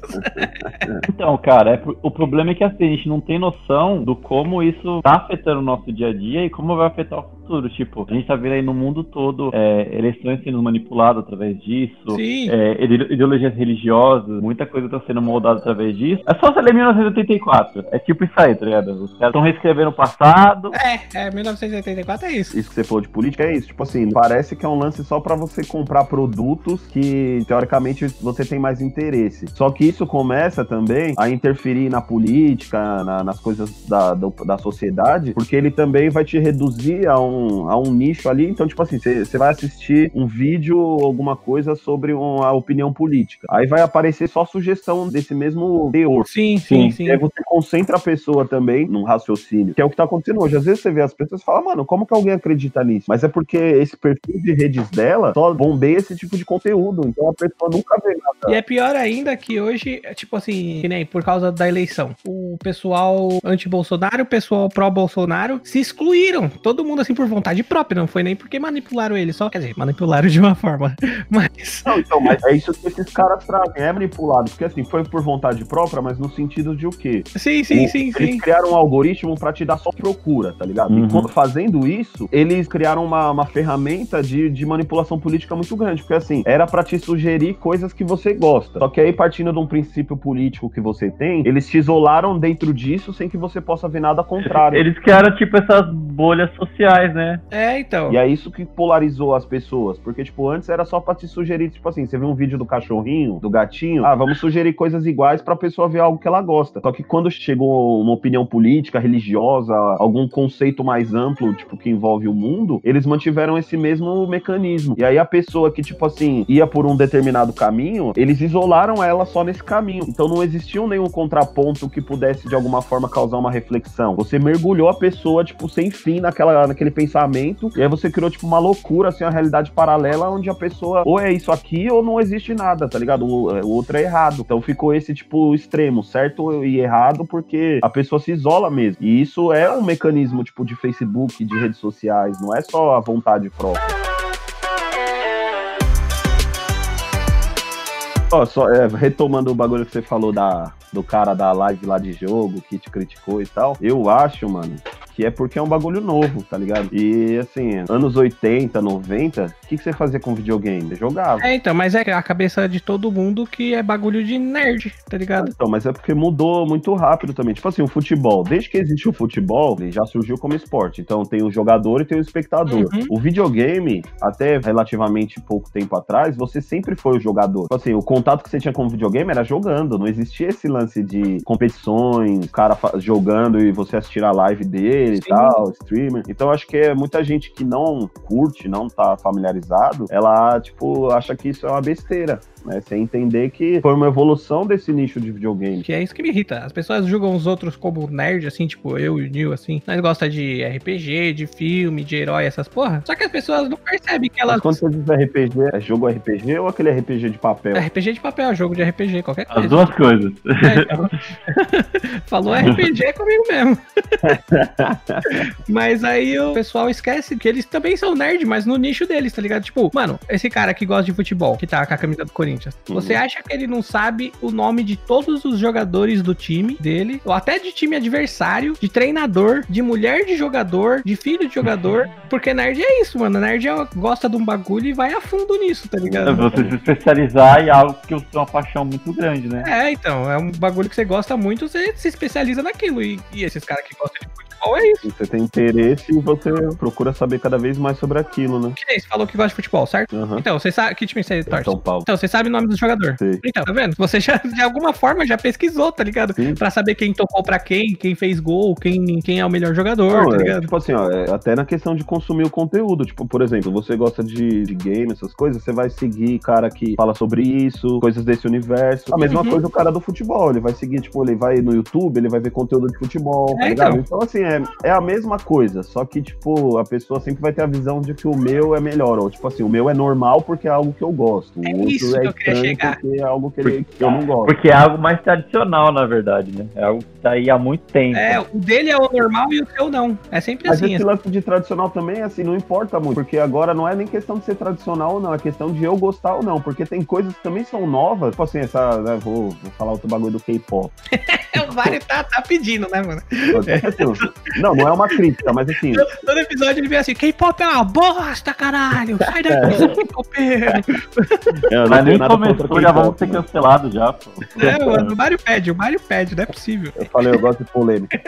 Então, cara, é o problema é que assim, a gente não tem noção do como isso tá afetando o nosso dia a dia e como vai afetar o futuro. Tipo, a gente tá vendo aí no mundo todo é, eleições sendo manipuladas através disso. É, ide- ideologias religiosas, muita coisa tá sendo moldada através disso. É só você ler 1984. É tipo isso aí, tá ligado? Os caras estão reescrevendo o passado. É, é, 1984 é isso. Isso que você falou de política é isso. Tipo assim, parece que é um lance só pra você comprar produtos que, teoricamente, você tem mais interesse. Só que isso começa também a interferir na política, na- nas coisas da, do- da sociedade, porque ele também vai te reduzir a um, a um nicho ali. Então, tipo assim, você você vai assistir um vídeo, alguma coisa sobre uma opinião política. Aí vai aparecer só sugestão desse mesmo teor. Sim, sim, sim. E aí você concentra a pessoa também num raciocínio, que é o que tá acontecendo hoje. Às vezes você vê as pessoas e fala, mano, como que alguém acredita nisso? Mas é porque esse perfil de redes dela só bombeia esse tipo de conteúdo. Então a pessoa nunca vê nada. E é pior ainda que hoje, é tipo assim, que nem por causa da eleição, o pessoal anti-Bolsonaro, o pessoal pró-Bolsonaro se excluíram. Todo mundo assim por vontade própria, não foi nem porque manipularam ele, só quer dizer, manipularam de uma forma. Mas Não, então, mas é isso que esses caras trazem, é manipulado. Porque assim, foi por vontade própria, mas no sentido de o quê? sim, sim, O- sim, Eles sim. criaram um algoritmo pra te dar só procura, tá ligado? Uhum. E quando- fazendo isso, eles criaram uma, uma ferramenta de, de manipulação política muito grande. Porque assim, era pra te sugerir coisas que você gosta. Só que aí, partindo de um princípio político que você tem, eles te isolaram dentro disso sem que você possa ver nada contrário. Eles criaram, tipo, essas bolhas sociais, né? É, então. E é isso que polarizou as pessoas. Porque, tipo, antes era só pra te sugerir, tipo assim, você viu um vídeo do cachorrinho, do gatinho, ah, vamos sugerir coisas iguais pra pessoa ver algo que ela gosta. Só que quando chegou uma opinião política, religiosa, algum conceito mais amplo, tipo, que envolve o mundo, eles mantiveram esse mesmo mecanismo. E aí a pessoa que, tipo assim, ia por um determinado caminho, eles isolaram ela só nesse caminho. Então não existiu nenhum contraponto que pudesse, de alguma forma, causar uma reflexão. Você mergulhou a pessoa, tipo, sem fim naquela, naquele pensamento, e aí você criou, tipo, uma loucura, assim, uma realidade paralela onde a pessoa ou é isso aqui ou não existe nada, tá ligado? O, o outro é errado. Então ficou esse, tipo, extremo, certo e errado, porque a pessoa se isola mesmo. E isso é um mecanismo, tipo, de Facebook, de redes sociais, não é só a vontade própria. Ó, só, é, retomando o bagulho que você falou da, do cara da live lá de jogo, que te criticou e tal, eu acho, mano, que é porque é um bagulho novo, tá ligado? E assim, anos 80, 90, o que, que você fazia com videogame? Você jogava. É, então, mas é a cabeça de todo mundo que é bagulho de nerd, tá ligado? Então, mas é porque mudou muito rápido também. Tipo assim, o futebol, desde que existe o futebol, ele já surgiu como esporte. Então tem o jogador e tem o espectador. Uhum. O videogame, até relativamente pouco tempo atrás, você sempre foi o jogador. Tipo assim, o contato que você tinha com o videogame era jogando. Não existia esse lance de competições, o cara jogando e você assistir a live dele e Sim. tal, streamer. Então acho que é muita gente que não curte, não tá familiarizado, ela, tipo, acha que isso é uma besteira. Né, sem entender que foi uma evolução desse nicho de videogame. Que é isso que me irrita. As pessoas julgam os outros como nerd, assim, tipo eu e o Neil, assim. Nós gosta de RPG, de filme, de herói, essas porra. Só que as pessoas não percebem que elas. Mas quando você diz RPG, é jogo RPG ou aquele RPG de papel? RPG de papel, jogo de RPG, qualquer As coisa. duas coisas. É, então. Falou RPG comigo mesmo. mas aí o pessoal esquece que eles também são nerd, mas no nicho deles, tá ligado? Tipo, mano, esse cara que gosta de futebol, que tá com a camisa do Corinthians, Uhum. você acha que ele não sabe o nome de todos os jogadores do time dele, ou até de time adversário, de treinador, de mulher de jogador, de filho de jogador? Porque nerd é isso, mano. Nerd é- gosta de um bagulho e vai a fundo nisso, tá É ligado? você se especializar em algo que tem uma paixão muito grande, né? É, então, é um bagulho que você gosta muito, você se especializa naquilo. E, e esses caras que gostam de futebol é isso. Você tem interesse e você procura saber cada vez mais sobre aquilo, né? Que nem você falou que gosta de futebol, certo? Aham. Então, você sabe que time você torce? São Paulo. Então, você sabe o nome do jogador. Sei. Então, tá vendo? Você já, de alguma forma, já pesquisou, tá ligado? Sim. Pra saber quem tocou pra quem, quem fez gol, quem, quem é o melhor jogador, Não, tá é, ligado? tipo assim, ó, é, até na questão de consumir o conteúdo. Tipo, por exemplo, você gosta de, de game, essas coisas, você vai seguir cara que fala sobre isso, coisas desse universo. A mesma Uhum. coisa o cara do futebol. Ele vai seguir, tipo, ele vai no YouTube, ele vai ver conteúdo de futebol, tá É, ligado? então. Então, assim, é, é a mesma coisa. Só que, tipo, a pessoa sempre vai ter a visão de que o meu é melhor. Ou, tipo assim, o meu é normal porque é algo que eu gosto. O É outro isso que eu queria estranho chegar. porque é algo que, ele- que eu não gosto. Porque é algo mais tradicional, na verdade, né? É algo que tá aí há muito tempo. É, o dele é o normal e o seu não. É sempre Mas assim. esse lance de tradicional também, assim, não importa muito. Porque agora não é nem questão de ser tradicional ou não, é questão de eu gostar ou não. Porque tem coisas que também são novas. Tipo assim, essa, né, vou, vou falar outro bagulho do K-pop. o Mário tá, tá pedindo, né, mano? Assim, não, não é uma crítica, mas assim, Todo episódio ele vem assim: K-pop é uma bosta, caralho! Sai daqui, seu K-popeiro! eu não Mas nem nada começou, já vamos K-pop, ser né? cancelados já, pô. É, mano, o Mário pede, o Mário pede, não é possível. Eu falei, eu gosto de polêmica.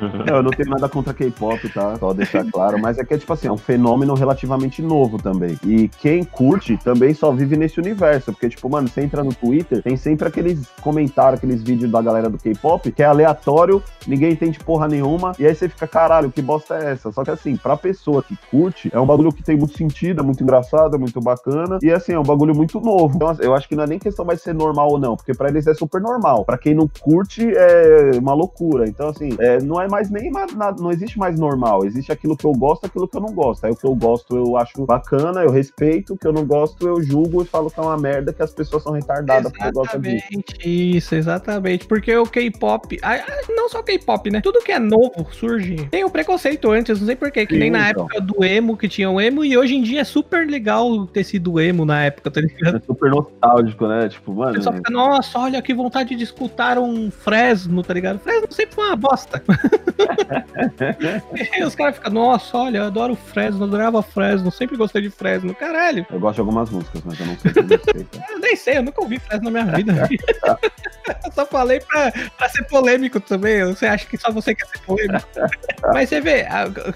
Não, eu não tenho nada contra K-pop, tá? Só deixar claro. Mas é que é tipo assim, é um fenômeno relativamente novo também. E quem curte também só vive nesse universo. Porque, tipo, mano, você entra no Twitter, tem sempre aqueles comentários, aqueles vídeos da galera do K-pop, que é aleatório, ninguém entende porra nenhuma. E aí você fica, caralho, que bosta é essa? Só que assim, pra pessoa que curte, é um bagulho que tem muito sentido, é muito engraçado, é muito bacana. E assim, é um bagulho muito novo. Então, eu acho que não é nem questão mais ser normal ou não, porque pra eles é super normal. Pra quem não curte, é uma loucura. Então, assim, é, não é mais nem. Não existe mais normal. Existe aquilo que eu gosto, aquilo que eu não gosto. Aí o que eu gosto eu acho bacana, eu respeito. O que eu não gosto, eu julgo e falo que é uma merda, que as pessoas são retardadas porque gostam disso. Exatamente, isso, exatamente. Porque o K-pop, não só K-pop, né? Tudo que é novo surge. Tem o preconceito antes, não sei porquê, que Sim, nem na então. época do emo, que tinha o emo, e hoje em dia é super legal ter sido emo na época, tá ligado? É super nostálgico, né? Tipo, O mano. pessoal fica, nossa, olha que vontade de escutar um Fresno, tá ligado? Fresno sempre foi uma bosta. e os caras ficam, nossa, olha, eu adoro Fresno, adorava Fresno, sempre gostei de Fresno. Caralho, Eu gosto de algumas músicas, mas eu não sei eu sei. tá? eu nem sei, eu nunca ouvi Fresno na minha vida. eu só falei pra, pra ser polêmico também. Você acha que só você quer ser polêmico? Mas você vê,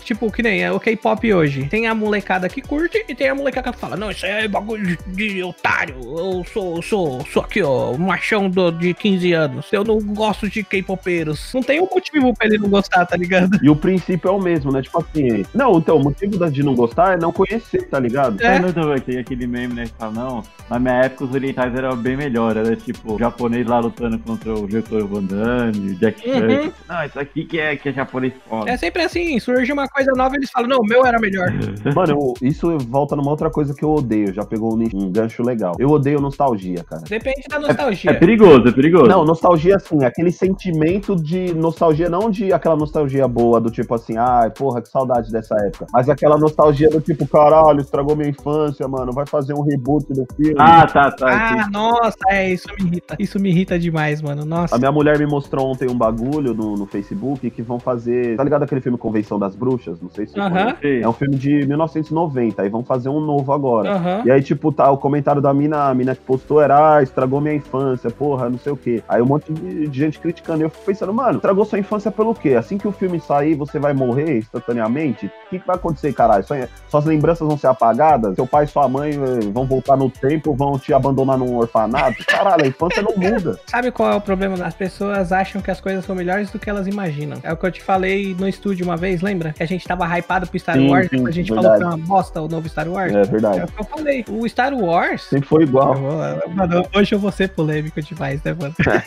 tipo, que nem é o K-pop hoje. Tem a molecada que curte e tem a molecada que fala: Não, isso aí é bagulho de, otário. Eu sou, eu sou, sou aqui, ó, machão do, de 15 anos. Eu não gosto de K-popeiros. Não tem um motivo pra ele não gostar, tá ligado? E o princípio é o mesmo, né? Tipo assim. Não, então, o motivo da- de não gostar é não conhecer, tá ligado? É. É. Não, não, tem aquele meme, né, que fala, não, na minha época os orientais eram bem melhor, era tipo, o japonês lá lutando contra o Jean-Claude Van Damme, o Jack Chan. Uhum. Não, isso aqui que é, que é japonês foda. É sempre assim: surge uma coisa nova e eles falam: Não, o meu era melhor. Mano, eu- isso volta numa outra coisa que eu odeio. Já pegou um, gancho legal. Eu odeio nostalgia, cara. Depende da É nostalgia. perigoso, é perigoso. Não, nostalgia assim, aquele sentimento de nostalgia, não de aquela nostalgia boa, do tipo assim, ai, porra, que saudade dessa época. Mas aquela nostalgia do tipo, caralho, estragou minha infância, mano, vai fazer um reboot do filme. Ah, tá, tá. Ah, nossa, é, isso me irrita. Isso me irrita demais, mano. Nossa. A minha mulher me mostrou ontem um bagulho no, no Facebook que vão fazer. Tá ligado aquele filme Convenção das Bruxas? Não sei se conhece. Sim. É um filme de 1990, aí vão fazer um novo agora. Aham. E aí, tipo, tá o comentário da mina, a mina que postou era, ah, estragou minha infância, porra, não sei o quê. Aí um monte de, de gente criticando. E eu fico pensando, mano, estragou sua infância pelo quê? Assim que o filme sair, você vai morrer instantaneamente? O que, que vai acontecer, caralho? Sua- suas lembranças vão ser apagadas? Seu pai e sua mãe eh, vão voltar no tempo, vão te abandonar num orfanato? Caralho, a infância não muda. Sabe qual é o problema? As pessoas acham que as coisas são melhores do que elas imaginam. É o que eu te falei no estúdio uma vez, lembra? Que a gente tava hypado pro Star Sim, Wars, sim, a gente verdade. falou que é uma bosta o novo Star Wars. É É, verdade. o que eu falei. O Star Wars. Sempre foi igual. Mano, hoje eu vou ser polêmico demais, né, mano? É.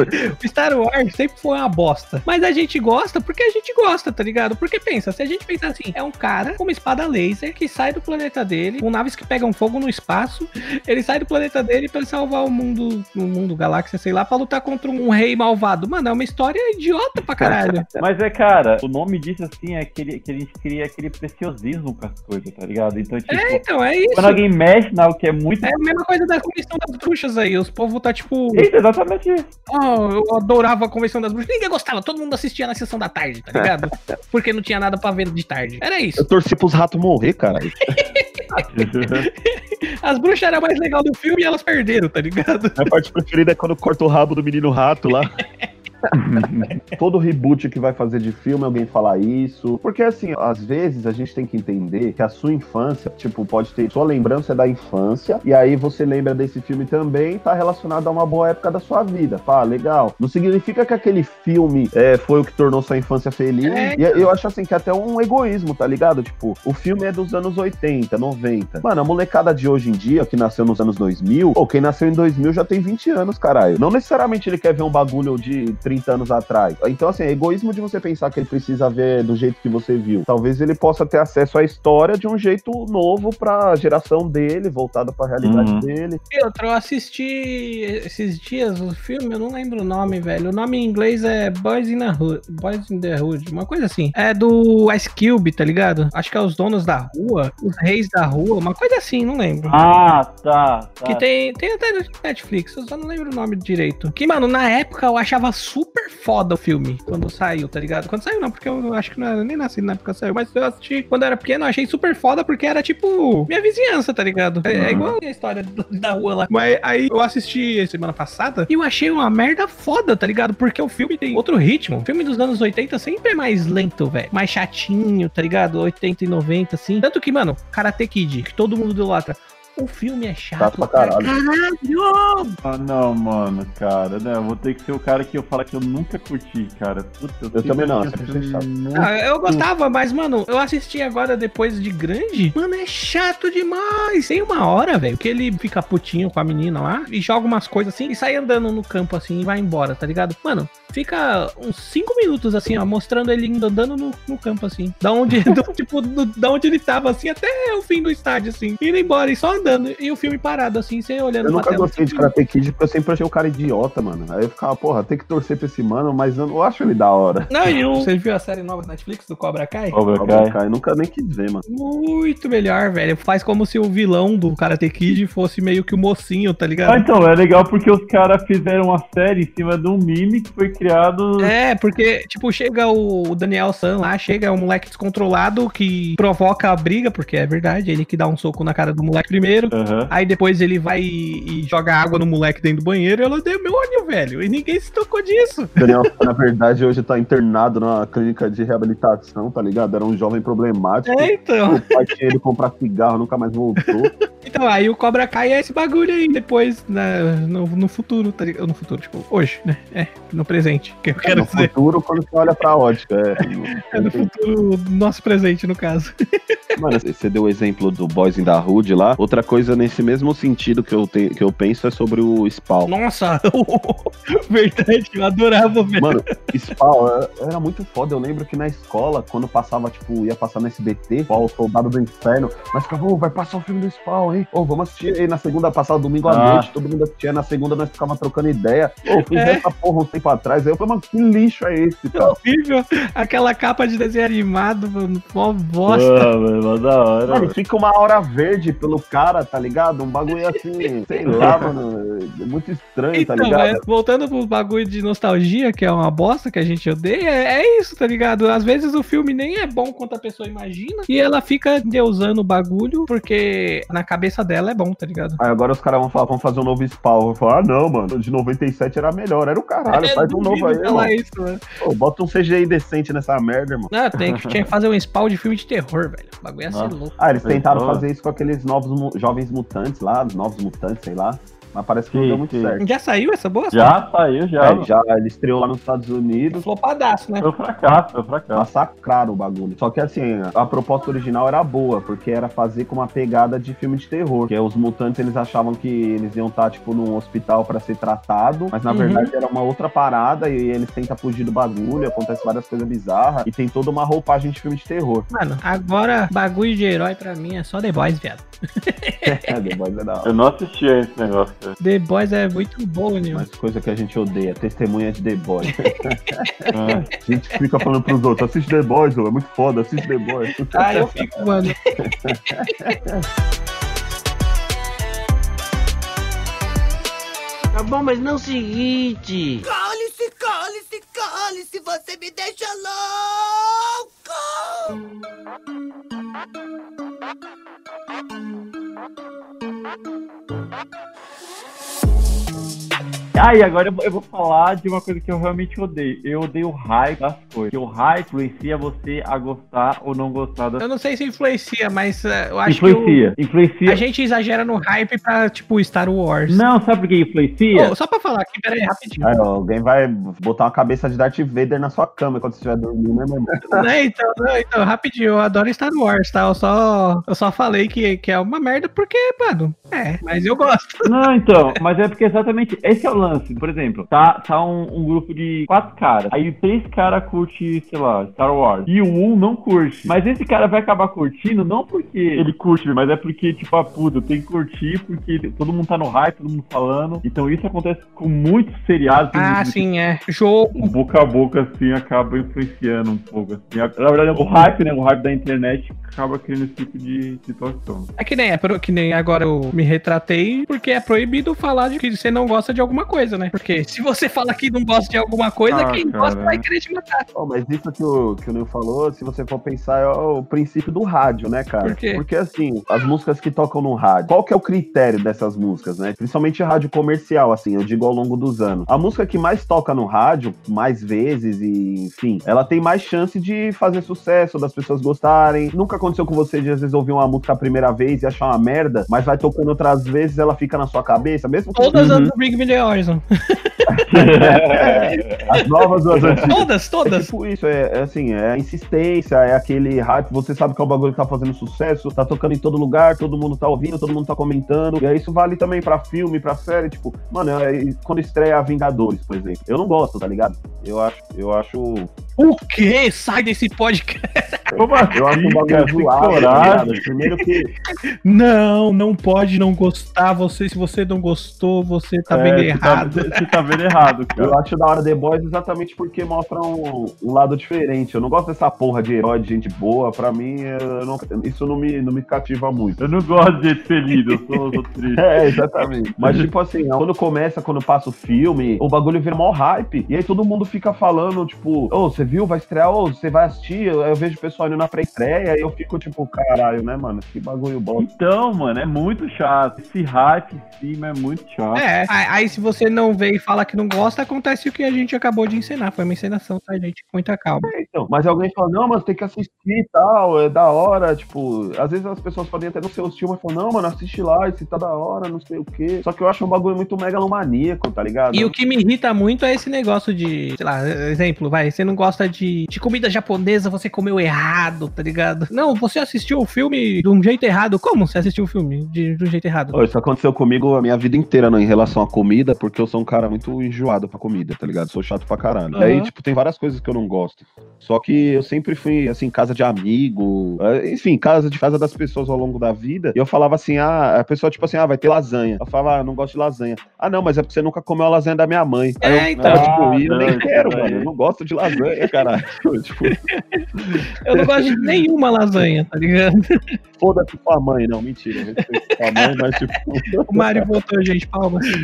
O Star Wars sempre foi uma bosta. Mas a gente gosta porque a gente gosta, tá ligado? Porque pensa, se a gente pensar assim, é um cara com uma espada laser que sai do planeta dele, com naves que pegam fogo no espaço, ele sai do planeta dele pra salvar o mundo, o mundo, galáxia, sei lá, pra lutar contra um rei malvado. Mano, é uma história idiota pra caralho. Mas é, cara, o nome disso assim é que, ele- que a gente cria aquele preciosismo com as coisas, tá ligado? Então, tipo, É, então, é isso. quando alguém mexe na algo que é muito. É a mesma coisa da Convenção das Bruxas aí. Os povos tá tipo. Isso, exatamente isso. Oh, eu adorava a Convenção das Bruxas. Ninguém gostava, todo mundo assistia na sessão da tarde, tá ligado? Porque não tinha nada pra ver de tarde. Era isso. Eu torci pros ratos morrer, cara. As bruxas eram mais legal do filme e elas perderam, tá ligado? Minha parte preferida é quando corta o rabo do menino rato lá. Todo reboot que vai fazer de filme, alguém falar isso. Porque, assim, às vezes a gente tem que entender que a sua infância, tipo, pode ter sua lembrança da infância, e aí você lembra desse filme também, tá relacionado a uma boa época da sua vida. Pá, legal. Não significa que aquele filme é, foi o que tornou sua infância feliz. É. E eu acho, assim, que é até um egoísmo, tá ligado? Tipo, o filme é dos anos 80, 90. Mano, a molecada de hoje em dia, que nasceu nos anos 2000, ou quem nasceu em 2000 já tem 20 anos, caralho. Não necessariamente ele quer ver um bagulho de 30 anos atrás. Então, assim, é egoísmo de você pensar que ele precisa ver do jeito que você viu. Talvez ele possa ter acesso à história de um jeito novo pra geração dele, voltado pra realidade Uhum. dele. Outra, eu assisti esses dias o filme, eu não lembro o nome, velho. O nome em inglês é Boys in the Hood, Boys in the Hood, uma coisa assim. É do Ice Cube, tá ligado? Acho que é os donos da rua, os reis da rua, uma coisa assim, não lembro. Ah, tá. tá. Que tem, tem até no Netflix, eu só não lembro o nome direito. Que, mano, na época eu achava super foda o filme, quando saiu, tá ligado? Quando saiu não, porque eu acho que não era nem nascido na época que saiu, mas eu assisti quando eu era pequeno, eu achei super foda, porque era tipo minha vizinhança, tá ligado? É, é igual a história da rua lá. Mas aí eu assisti semana passada e eu achei uma merda foda, tá ligado? Porque o filme tem outro ritmo. O filme dos anos 80 sempre é mais lento, velho. Mais chatinho, tá ligado? 80 e 90, assim. Tanto que, mano, Karate Kid, que todo mundo idolatra. O filme é chato, Chato pra caralho. caralho. Ah, não, mano, cara, né? Eu vou ter que ser o cara que eu falo que eu nunca curti, cara. Puta, Eu sempre também não, sempre achei chato. muito- Ah, eu gostava, mas, mano, eu assisti agora depois de grande. Mano, é chato demais. Tem uma hora, velho, que ele fica putinho com a menina lá e joga umas coisas assim e sai andando no campo assim e vai embora, tá ligado? Mano, fica uns 5 minutos assim, ó, mostrando ele indo andando no, no campo assim. Da onde, do- tipo, do- da onde ele tava assim até o fim do estádio assim. Indo embora e só andando. E o filme parado assim, você olhando Eu nunca gostei de Karate Kid porque eu sempre achei o cara idiota, mano. Aí eu ficava, porra, tem que torcer pra esse mano, mas eu não acho ele da hora. Não, e o... Você viu a série nova da Netflix do Cobra Kai? Cobra Cobra Kai. Nunca nem quis ver, mano. Muito melhor, velho. Faz como se o vilão do Karate Kid fosse meio que o mocinho, tá Ah, ligado? então, é legal porque os caras fizeram uma série em cima de um meme que foi criado. É, porque, tipo, chega o Daniel San lá, chega um moleque descontrolado que provoca a briga, porque é verdade, ele que dá um soco na cara do moleque primeiro. Aham. Aí depois ele vai e joga água no moleque dentro do banheiro e ela demônio, velho. E ninguém se tocou disso. Daniel, na verdade, hoje tá internado na clínica de reabilitação, tá ligado? Era um jovem problemático. É, então. O pai tinha ele comprar cigarro, nunca mais voltou. Então, aí o Cobra Kai é esse bagulho aí, depois, na- no, no futuro, tá ligado? No futuro, tipo, hoje, né? É, no presente, que eu quero no dizer. futuro, quando você olha pra ótica. É, É no futuro, nosso presente, no caso. Mano, você deu o exemplo do Boys in the Hood lá. Outra coisa nesse mesmo sentido que eu, te, que eu penso é sobre o Spawn. Nossa, verdade, eu adorava ver. Mano, Spawn é- era muito foda. Eu lembro que na escola, quando passava, tipo, ia passar no SBT, ó, o Soldado do Inferno, nós ficava, ô, vai passar o filme do Spawn, hein? Ô, vamos assistir aí na segunda, passava domingo à Ah. noite, todo mundo assistia. Na segunda nós ficava trocando ideia. Ô, fiz É. essa porra um tempo atrás. Aí eu falei, mano, que lixo é esse, É cara? horrível. Aquela capa de desenho animado, mano, mó bosta. Ah, mano, mó da hora. Mano, mano. fica uma hora verde pelo cara, tá ligado? Um bagulho assim, sei lá, mano. É muito estranho, tá Então, ligado? é, voltando pro bagulho de nostalgia, que é uma bosta que a gente odeia, é, é isso, tá ligado? Às vezes o filme nem é bom quanto a pessoa imagina, e ela fica deusando o bagulho, porque na cabeça dela é bom, tá ligado? Aí agora os caras vão falar, vamos fazer um novo Spawn. Eu vou falar, ah, não, mano, de 97 era melhor. Era o caralho, É, faz um novo aí, falar mano. isso, mano. Pô, bota um CGI decente nessa merda, irmão. Não, tem que, tinha que fazer um spawn de filme de terror, velho. O bagulho ia ser louco. Ah, eles tentaram fazer isso com aqueles novos jovens mutantes lá, novos mutantes, sei lá. Mas parece que não deu muito sim. certo. Já saiu essa bosta? Já saiu, já. É, já ele estreou lá nos Estados Unidos. Flopadaço, né? Foi fracasso, foi fracasso. Massacraram o bagulho. Só que assim, a proposta original era boa, porque era fazer com uma pegada de filme de terror. Que é, os mutantes eles achavam que eles iam estar, tipo, num hospital pra ser tratado, mas na Uhum. verdade era uma outra parada e eles tentam fugir do bagulho, acontece várias coisas bizarras e tem toda uma roupagem de filme de terror. Mano, agora bagulho de herói pra mim é só The Boys, viado. É, The Boys é da hora. Eu não assisti a esse negócio. The Boys é muito bom, né? Mas coisa que a gente odeia, testemunha de The Boys. Ah, A gente fica falando pros outros, assiste The Boys, é muito foda, assiste The Boys. Ah, eu fico, mano. Tá bom, mas não é o seguinte. Cale-se, cale-se, cale-se, você me deixa louco! Ah, e agora eu vou, falar de uma coisa que eu realmente odeio. Eu odeio o hype das coisas. Porque o hype influencia você a gostar ou não gostar das Eu não sei se influencia, mas eh, eu acho que Influencia. o- Influencia. a gente exagera no hype pra, tipo, Star Wars. Não, sabe por que influencia? Ô, só pra falar aqui, peraí, rapidinho. Alguém vai botar uma cabeça de Darth Vader na sua cama quando você estiver dormindo, né, mano? Né, então, não, então, rapidinho, eu adoro Star Wars, tá? Eu só, eu só falei que, que é uma merda porque, mano, é, mas eu gosto. Não, então, mas é porque exatamente esse é o lance. Por exemplo, tá, tá um, um grupo de quatro caras. Aí três caras curte, sei lá, Star Wars. E o um não curte. Mas esse cara vai acabar curtindo não porque ele curte, mas é porque, tipo, ah, puta, tenho que curtir porque todo mundo tá no hype, todo mundo falando. Então isso acontece com muitos seriados. Ah, muitos- sim, é. Jogo. boca a boca, assim, acaba influenciando um pouco. Assim. Na verdade, o hype, né? O hype da internet acaba criando esse tipo de situação. É que nem é, que nem agora eu me retratei, porque é proibido falar de que você não gosta de alguma coisa, né? Porque se você fala que não gosta de alguma coisa, Ah, quem cara. gosta vai querer te matar. Ó, mas isso que o, que o Neil falou, se você for pensar, é o princípio do rádio, né, cara? Por quê? Porque assim, as músicas que tocam no rádio, qual que é o critério dessas músicas, né? Principalmente rádio comercial, assim, eu digo ao longo dos anos. A música que mais toca no rádio, mais vezes e, enfim, ela tem mais chance de fazer sucesso, das pessoas gostarem. Nunca aconteceu com você de às vezes ouvir uma música a primeira vez e achar uma merda, mas vai tocando outras vezes, ela fica na sua cabeça, mesmo que Todas Uhum. as do Bring Me The Horizon. as novas ou as antigas. Todas, É todas. tipo isso, é, é assim, é a insistência, é aquele hype, você sabe que é o bagulho que tá fazendo sucesso, tá tocando em todo lugar, todo mundo tá ouvindo, todo mundo tá comentando, e aí isso vale também pra filme, pra série, tipo, mano, é, quando estreia Vingadores, por exemplo, eu não gosto, tá ligado? Eu acho, eu acho, O quê? Sai desse podcast. Como assim? eu acho um bagulho zoado, tá? Primeiro que, Não, não pode não gostar. Você, se você não gostou, você tá É, vendo você errado. Tá, você tá vendo errado, eu cara. acho da hora The Boys exatamente porque mostra um, um lado diferente, eu não gosto dessa porra de herói, de gente boa, pra mim, eu não- isso não me, não me cativa muito. Eu não gosto de gente feliz, eu sou, eu sou triste. É, exatamente. Mas, tipo assim, quando começa, quando passa o filme, o bagulho vira mó hype. E aí todo mundo fica falando, tipo, ô, você viu? Vai estrear? Ô, você vai assistir? Eu, eu vejo o pessoal indo na pré-estreia e eu fico, tipo, caralho, né, mano? Que bagulho bom. Então, mano, é muito chato. Esse hype em cima é muito chato. É, aí aí se você não vê e fala que não gosta, acontece o que a gente acabou de ensinar. Foi uma encenação, tá, gente? Com muita calma. É, então. Mas alguém fala, não, mano, tem que assistir e tal, é da hora, tipo, às vezes as pessoas podem até não ser hostil, mas falam, não, mano, assiste lá, esse tá da hora, não sei o quê. Só que eu acho um bagulho muito megalomaníaco, tá ligado? E o que me irrita muito é esse negócio de, sei lá, exemplo, vai, você não gosta de, de comida japonesa, você comeu errado, tá ligado? Não, você assistiu o filme de um jeito errado. Como você assistiu o filme de, de um jeito errado? Ô, Isso aconteceu comigo a minha vida inteira, né, em relação à comida, porque eu sou um cara muito enjoado pra comida, tá ligado? Sou chato pra caralho. Aham. Aí, tipo, tem várias coisas que eu não gosto. Só que eu sempre fui, assim, casa de amigo, eh, enfim, casa de casa das pessoas ao longo da vida. E eu falava assim, ah, a pessoa, tipo assim, ah, vai ter lasanha. Eu falava, ah, eu não gosto de lasanha. Ah, não, mas é porque você nunca comeu a lasanha da minha mãe. Aí É, eu, então. tava, tipo, e eu Ah, nem não, quero, mano. Eu não gosto de lasanha, caralho. tipo, Eu não gosto de nenhuma lasanha, tá ligado? foda-se sua mãe. Não, mentira. Respeito mãe, mas, tipo. O Mário voltou, gente, palmas.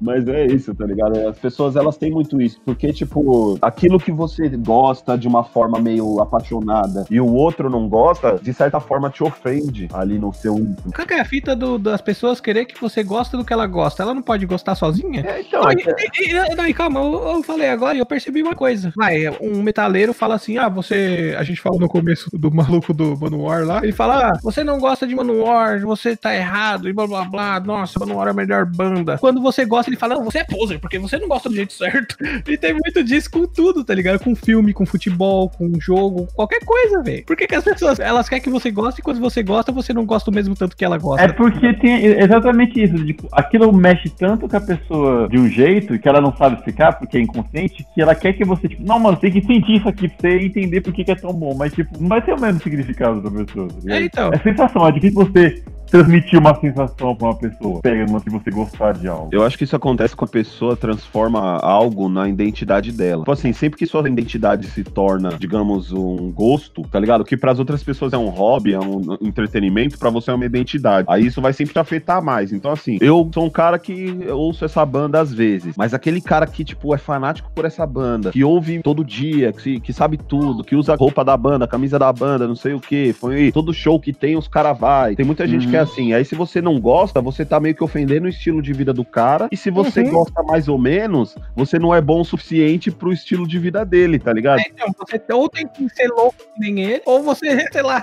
Mas é isso, tá ligado? As pessoas, elas têm muito isso. Porque, tipo, aquilo que você gosta de uma forma meio apaixonada e o outro não gosta, de certa forma te ofende ali no seu. Qual que é a fita do- das pessoas querer que você gosta do que ela gosta? Ela não pode gostar sozinha? É, então, Não, é e- e- não, e calma, eu, eu falei agora e eu percebi uma coisa. Vai, um metaleiro fala assim: ah, você. A gente falou no começo do maluco do Manowar lá. Ele fala: ah, você não gosta de Manowar, você tá errado e blá blá blá. Nossa, Manowar é a melhor banda. Quando você gosta, ele fala: não, você é poser, porque você não gosta do jeito certo. E tem muito disso com tudo, tá ligado? Com filme, com futebol, com jogo, qualquer coisa, velho. Por que, que as pessoas elas querem que você goste e quando você gosta, você não gosta o mesmo tanto que ela gosta? É porque tem exatamente isso. Tipo, aquilo mexe tanto com a pessoa de um jeito que ela não sabe explicar, porque é inconsciente, que ela quer que você, tipo, não, mano, tem que sentir isso aqui pra você entender por que, que é tão bom. Mas, tipo, não vai ter o mesmo significado da pessoa. Tá? É, então. É sensação, é difícil você transmitir uma sensação pra uma pessoa? Pega no que você gostar de algo. Eu acho que isso acontece quando a pessoa transforma algo na identidade dela. Tipo assim, sempre que sua identidade se torna, digamos, um gosto, tá ligado? Que pras outras pessoas é um hobby, é um entretenimento, pra você é uma identidade. Aí isso vai sempre te afetar mais. Então, assim, eu sou um cara que ouço essa banda às vezes, mas aquele cara que, tipo, é fanático por essa banda, que ouve todo dia, que, que sabe tudo, que usa a roupa da banda, a camisa da banda, não sei o que, foi todo show que tem, os caras vai. Tem muita gente Uhum. que é assim. Aí se você não gosta, você tá meio que ofendendo o estilo de vida do cara. E se você Uhum. gosta mais ou menos, você não é bom o suficiente pro estilo de vida dele, tá ligado? É, então, você ou tem que ser louco que nem ele, ou você, sei lá,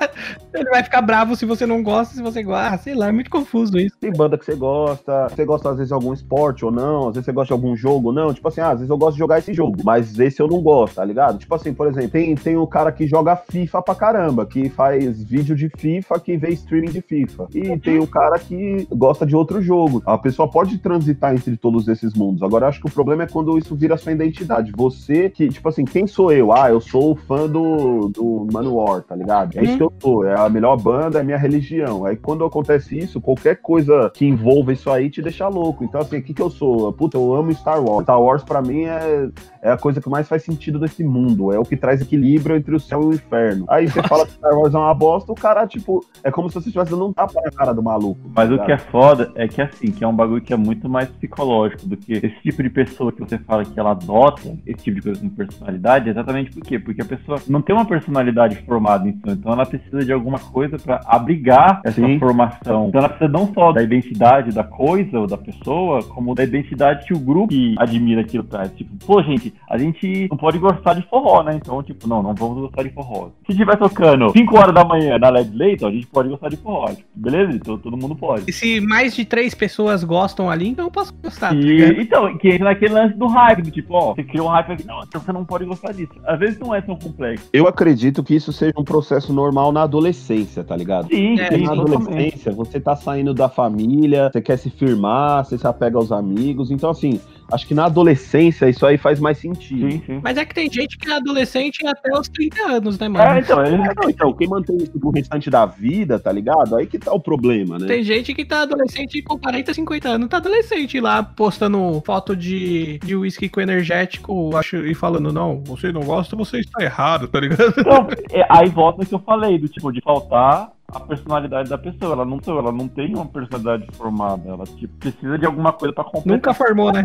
ele vai ficar bravo se você não gosta, se você gosta. Ah, sei lá, é muito confuso isso. Tem banda que você gosta, você gosta às vezes de algum esporte ou não, às vezes você gosta de algum jogo ou não. Tipo assim, ah, às vezes eu gosto de jogar esse jogo, mas esse eu não gosto, tá ligado? Tipo assim, por exemplo, tem, tem o cara que joga FIFA pra caramba, que faz vídeo de FIFA, que vê streaming de FIFA. E tem o cara que gosta de outro jogo. A pessoa pode transitar entre todos esses mundos. Agora, eu acho que o problema é quando isso vira sua identidade. Você que, tipo assim, quem sou eu? Ah, eu sou o fã do, do Manowar, tá ligado? É isso que eu sou, é a melhor banda, é a minha religião. Aí quando acontece isso, qualquer coisa que envolva isso aí te deixa louco. Então, assim, o que, que eu sou? Puta, eu amo Star Wars. Star Wars, pra mim, é, é a coisa que mais faz sentido desse mundo. É o que traz equilíbrio entre o céu e o inferno. Aí você fala que Star Wars é uma bosta, o cara, tipo, é como se você estivesse dando um tapa na cara do maluco. Mas tá o que é foda é que assim, que é um bagulho que é muito mais psicológico do que esse tipo de pessoa que você fala que ela adota esse tipo de coisa com personalidade, exatamente por quê? Porque a pessoa não tem uma personalidade formada então, então ela precisa de alguma coisa pra abrigar essa Sim. formação. Então ela precisa não só da identidade da coisa ou da pessoa, como da identidade que o grupo que admira aquilo traz. Tipo, pô, gente, a gente não pode gostar de forró, né? Então, tipo, não, não vamos gostar de forró. Se estiver tocando 5 horas da manhã na LED Leighton, a gente pode gostar de forró. Tipo, beleza? Então todo mundo pode. E se mais de três pessoas gostam ali, então eu posso gostar. tá E, então, que entra naquele lance do hype, do tipo, ó, você criou um hype aqui, não, então você não pode gostar disso. Às vezes não é tão complexo. Eu acredito que isso seja um processo normal na adolescência, tá ligado? Sim, É, sim, na totalmente. adolescência, você tá saindo da família, você quer se firmar, você se apega aos amigos. Então, assim, acho que na adolescência isso aí faz mais sentido. Sim, sim. Mas é que tem gente que é adolescente até os 30 anos, né, mano? É, então, ele, Ah, não, então, quem mantém isso pro restante da vida, tá ligado? Aí que tá o problema, né? Tem gente que tá adolescente com 40, 50 anos, tá adolescente lá postando foto de de uísque com energético acho, e falando, não, você não gosta, você está errado, tá ligado? Então, é, aí volta no que eu falei, do tipo, de faltar a personalidade da pessoa. Ela não, ela não tem uma personalidade formada. Ela tipo, precisa de alguma coisa pra completar. Nunca formou, né?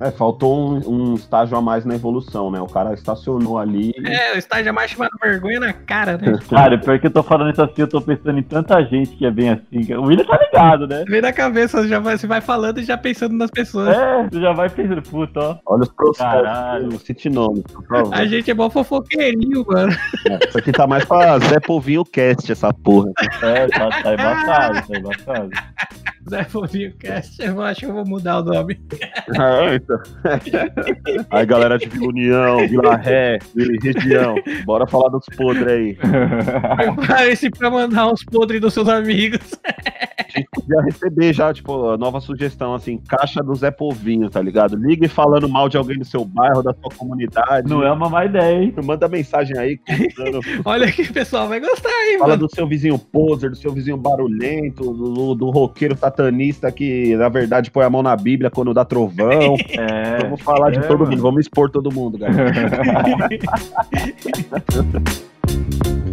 É, faltou um, um estágio a mais na evolução, né? O cara estacionou ali. É, o estágio é mais chamado vergonha na cara, né? Cara, pior que eu tô falando isso assim, eu tô pensando em tanta gente que é bem assim. O William tá ligado, né? Vem na cabeça, já vai, você vai falando e já pensando nas pessoas. É, você já vai pensando, puta, ó. Olha os Caralho. processos. Cite nome, por favor. A gente é bom fofoqueirinho, mano. É, Isso aqui tá mais pra Zé Povinho Cast, essa porra. É, tá, tá embaçado, tá embaçado. Zé Fofinho Cast, eu acho que eu vou mudar o nome. Ah, então. Aí, galera de Vila União, Vila Ré, Vila Região, bora falar dos podres aí. Prepare-se pra mandar uns podres dos seus amigos. A gente podia receber já, tipo, a nova sugestão, assim, caixa do Zé Povinho, tá ligado? Ligue falando mal de alguém do seu bairro, da sua comunidade. Não é uma má ideia, hein? Manda mensagem aí, contando, Olha que pessoal vai gostar, hein, fala mano. do seu vizinho poser, do seu vizinho barulhento, do, do roqueiro satanista que, na verdade, põe a mão na Bíblia quando dá trovão. É. Vamos falar de é, todo mano. mundo, vamos expor todo mundo, galera.